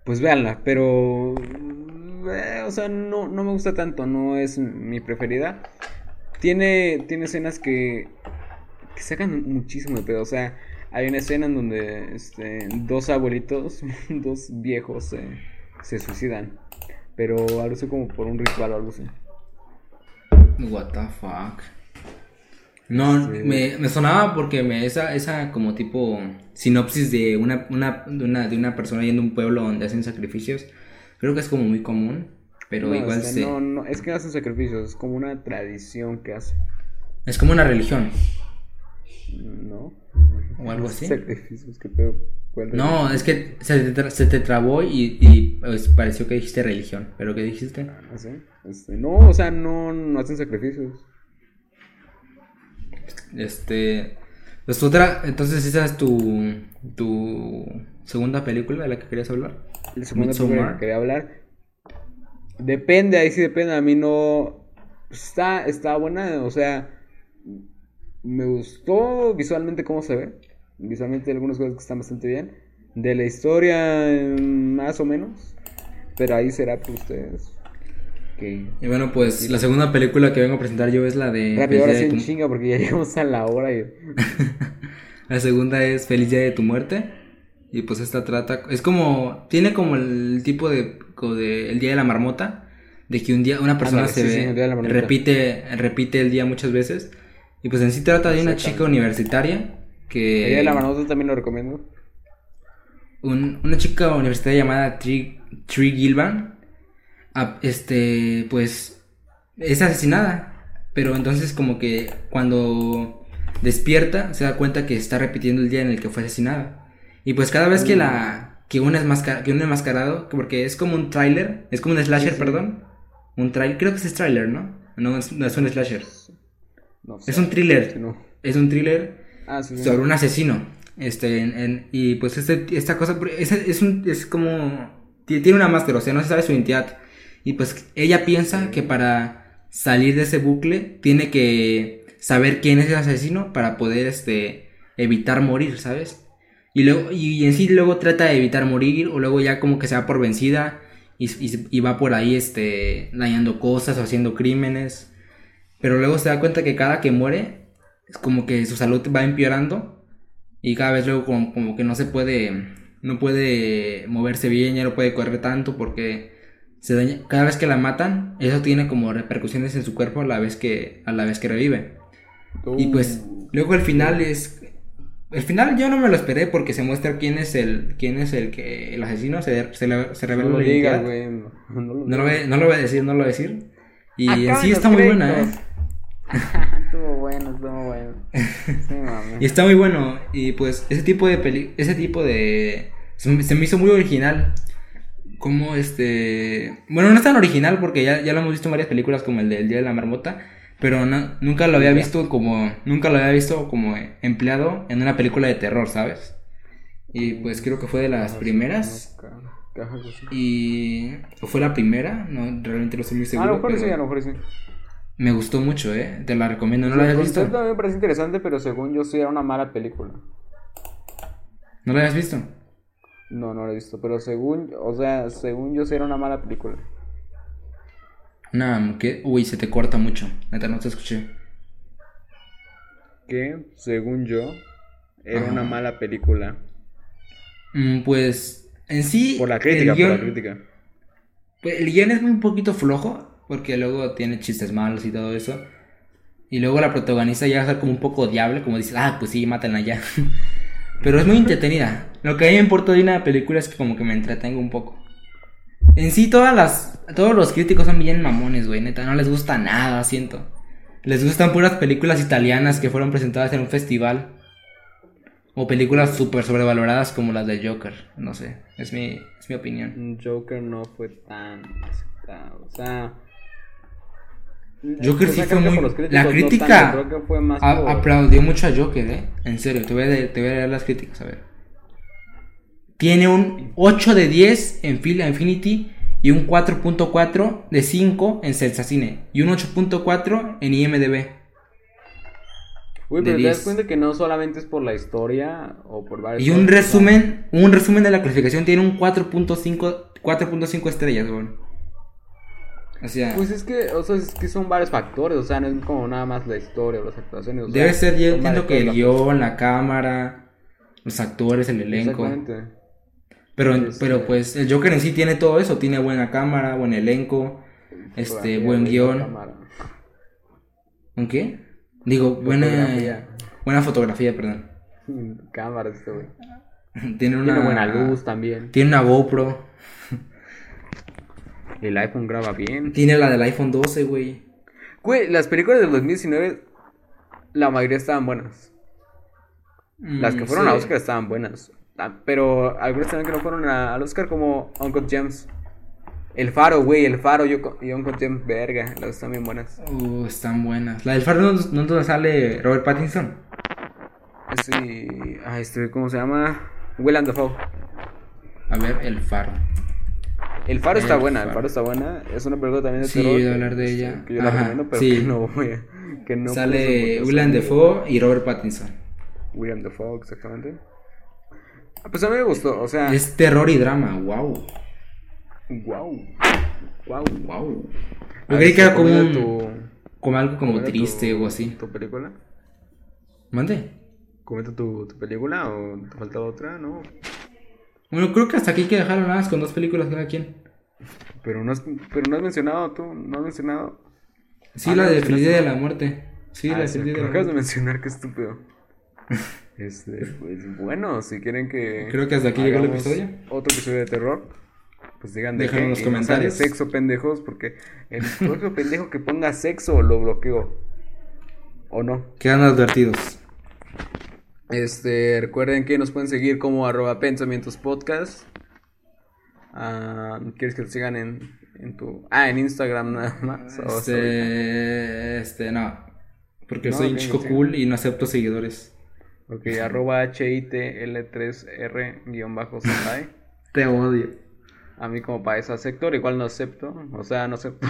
Pues véanla, pero, eh, o sea, no, no me gusta tanto, no es mi preferida. Tiene, tiene escenas que, que sacan muchísimo de pedo. O sea, hay una escena en donde este, dos abuelitos, dos viejos, se- se suicidan. Pero algo así como por un ritual o algo así. What the fuck. No, Sí. me, me sonaba porque me, esa, esa como tipo sinopsis de una, una, de una, de una persona yendo a un pueblo donde hacen sacrificios. Creo que es como muy común, pero No, igual este, se- no, no, es que hacen sacrificios, es como una tradición que hacen. es como una religión. ¿No? O algo así. Sacrificios, que pedo. ¿Cuál No, es que se te, tra- se te trabó y, y, pues, pareció que dijiste religión. ¿Pero qué dijiste? ¿Ah, sí? Este, no, o sea, no, no hacen sacrificios. Este. Pues otra, entonces esa es tu, tu segunda película de la que querías hablar. La segunda Midsommar. película que quería hablar. Depende, ahí sí depende. A mí no. Está, está buena, o sea. Me gustó visualmente cómo se ve. Visualmente hay algunas cosas que están bastante bien. De la historia, eh, más o menos. Pero ahí será para ustedes. Y bueno, pues la segunda película que vengo a presentar yo es la de Rápido, ahora sí chinga porque ya llegamos a la hora y. La segunda es Feliz Día de tu Muerte. Y pues esta trata. Es como. Tiene como el tipo de. De el Día de la Marmota. De que un día una persona se sí, sí, ve. el Día de la Marmota. repite, repite el día muchas veces. Y pues en sí trata de una chica universitaria. Que. Ella de la Manota también lo recomiendo. un- una chica universitaria llamada Tree, Tree Gilban, a- este, pues, es asesinada. Pero entonces como que cuando despierta se da cuenta que está repitiendo el día en el que fue asesinada. Y pues cada vez que la que masca- que uno es mascarado, porque es como un tráiler, es como un slasher, Sí, sí. perdón. Un trailer, creo que es tráiler, ¿no? No es, no es un slasher. No Es un thriller. No. Es un thriller Ah, sí, sobre un asesino. Este, en- en- y pues este, esta cosa es, es, un, es como... ti- Tiene una máscara, o sea, no se sabe su identidad. Y pues ella piensa que para salir de ese bucle tiene que saber quién es el asesino para poder este, evitar morir, ¿sabes? Y, luego, y en sí luego trata de evitar morir o luego ya como que se va por vencida y, y- y va por ahí este, dañando cosas o haciendo crímenes. Pero luego se da cuenta que cada que muere es como que su salud va empeorando y cada vez luego como, como que no se puede no puede moverse bien ya no puede correr tanto porque se daña- cada vez que la matan eso tiene como repercusiones en su cuerpo a la vez que a la vez que revive y pues Uh, luego el final es el final yo no me lo esperé porque se muestra quién es el quién es el que el asesino se, se, le- se revela no lo la güey. No, no lo no lo, voy, no lo voy a decir no lo voy a decir y en Acaban sí está muy buena eh créditos. estuvo bueno, estuvo bueno. Sí, mami. Y está muy bueno. Y pues ese tipo de peli ese tipo de. Se me, se me hizo muy original. Como este. Bueno, no es tan original porque ya, ya lo hemos visto en varias películas como el del Día de la Marmota. Pero no- nunca lo había visto como. Nunca lo había visto como empleado en una película de terror, ¿sabes? Y pues creo que fue de las primeras. Cajas así. Y. ¿O fue la primera? No, realmente no estoy muy Ah, a seguro. lo mejor sí, a lo mejor sí. Me gustó mucho, ¿eh? Te la recomiendo. ¿No el la habías visto? me parece interesante, pero según yo sí era una mala película. ¿No la habías visto? No, no la he visto, pero según, o sea, según yo sí era una mala película. Una, ¿qué? Uy, se te corta mucho. Neta, no te escuché. Que, según yo, era Ajá. una mala película. Mm, pues, en sí. Por la crítica, por la crítica. pues, el guion es muy un poquito flojo. Porque luego tiene chistes malos y todo eso. Y luego la protagonista ya va a ser como un poco odiable. Como dices, ah, pues sí, mátenla ya. Pero es muy entretenida. Lo que a mí me importa de una película es que como que me entretengo un poco. En sí, todas las. Todos los críticos son bien mamones, güey. Neta, no les gusta nada, siento. Les gustan puras películas italianas que fueron presentadas en un festival. O películas súper sobrevaloradas como las de Joker. No sé, es mi, es mi opinión. Joker no fue tan aceptado, o sea... Joker o sí fue muy- críticos la no crítica tanto, creo que fue más A- por- aplaudió mucho a Joker, eh. En serio, te voy, a, te voy a leer las críticas, a ver. Tiene un 8 de 10 en Fila Infinity y un 4.4 de 5 en Cine y un 8.4 en IMDb. Uy, pero te das 10. cuenta que no solamente es por la historia o por varias Y un resumen, un resumen de la clasificación tiene un 4.5 4.5 estrellas, güey. O sea, Pues es que, o sea, es que son varios factores, o sea, no es como nada más la historia o las actuaciones. o sea, debe ser, yo entiendo que el guion, la cámara, los actores, el elenco. Exactamente. Pero, Este- pero pues el Joker en sí tiene todo eso, tiene buena cámara, buen elenco, este, buen guion. cámara. ¿Un qué? Digo, buena Fotografía. buena fotografía, perdón. Cámaras, este güey. Tiene una Tiene buena luz también. Tiene una GoPro, El iPhone graba bien. tiene la del iPhone 12, güey. Güey, las películas del 2019, la mayoría estaban buenas. Las que Mm, fueron sí. a Oscar estaban buenas. Ah, Pero algunas también que no fueron a- al Oscar, como Uncle James. El Faro, güey, El Faro yo co- y Uncle James, verga. Las están bien buenas. Uh, están buenas. La del Faro no, no donde sale Robert Pattinson. Sí. Ah, este, ¿cómo se llama? Willem Dafoe. A ver, el Faro. El Faro está El buena, El Faro. Está buena. Es una película también de Sí, terror. oído que- hablar de ella. Que yo la recomiendo, pero sí. que no voy a... Que no sale Willem Dafoe y Robert Pattinson. William Dafoe, exactamente. Ah, Pues a mí me gustó, o sea... Es terror y drama, wow. Wow. Wow. Wow. Yo creí que era como un, Tu, como algo como triste tu- o así. ¿Tu película? ¿Mande? ¿Comenta tu, tu película o te falta otra? No. Bueno, creo que hasta aquí hay que dejarlo nada más con dos películas cada quien. Pero no has, pero no has mencionado tú, no has mencionado. Sí, Ah, la no, de Día de la Muerte. Sí, Ah, la de Día de la acabas de Muerte. mencionar, qué estúpido. Este, pues bueno, si quieren que. Creo que hasta aquí llegó el episodio. Otro episodio de terror. Pues digan de en los no comentarios. sexo, pendejos, porque el próximo pendejo que ponga sexo lo bloqueo. ¿O no? Quedan advertidos. Este, recuerden que nos pueden seguir como arroba pensamientos podcast. Ah, ¿Quieres que te sigan en, en tu... Ah, en Instagram nada más. Este, este, no. Porque No, soy un chico cool y no acepto seguidores. Ok, arroba HITL3R-Senpai. Te odio. A mí como para ese sector igual no acepto. O sea, no acepto.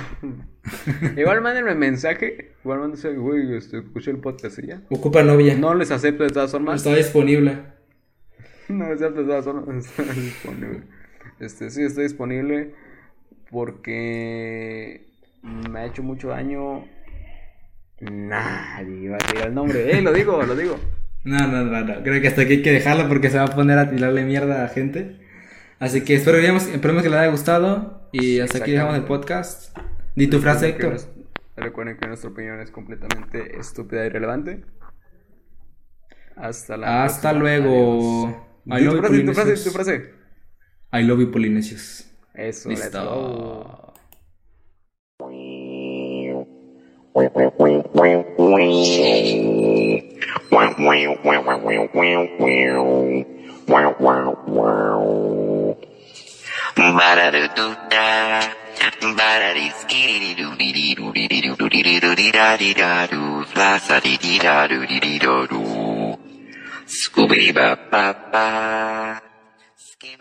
igual mándenme mensaje. Igual mándenme, güey, este, escuché el podcast y ya. Ocupa novia. No les acepto de todas formas. Está disponible. No es cierto, de todas formas está disponible. Este, sí, está disponible porque me ha hecho mucho daño. Nadie va a decir el nombre. Eh, lo digo, lo digo. No, no, no, no. Creo que hasta aquí hay que dejarlo porque se va a poner a tirarle mierda a gente. Así que espero, esperemos que les haya gustado. Y hasta aquí dejamos el podcast. Di tu frase, Héctor. Recuerden que nuestra opinión es completamente estúpida y irrelevante. Hasta la Hasta próxima. luego. Adiós. I Di love tu you, frase, tu frase, Polinesios. tu frase. I love you, Polinesios. Eso, let's go. Listo. Wow,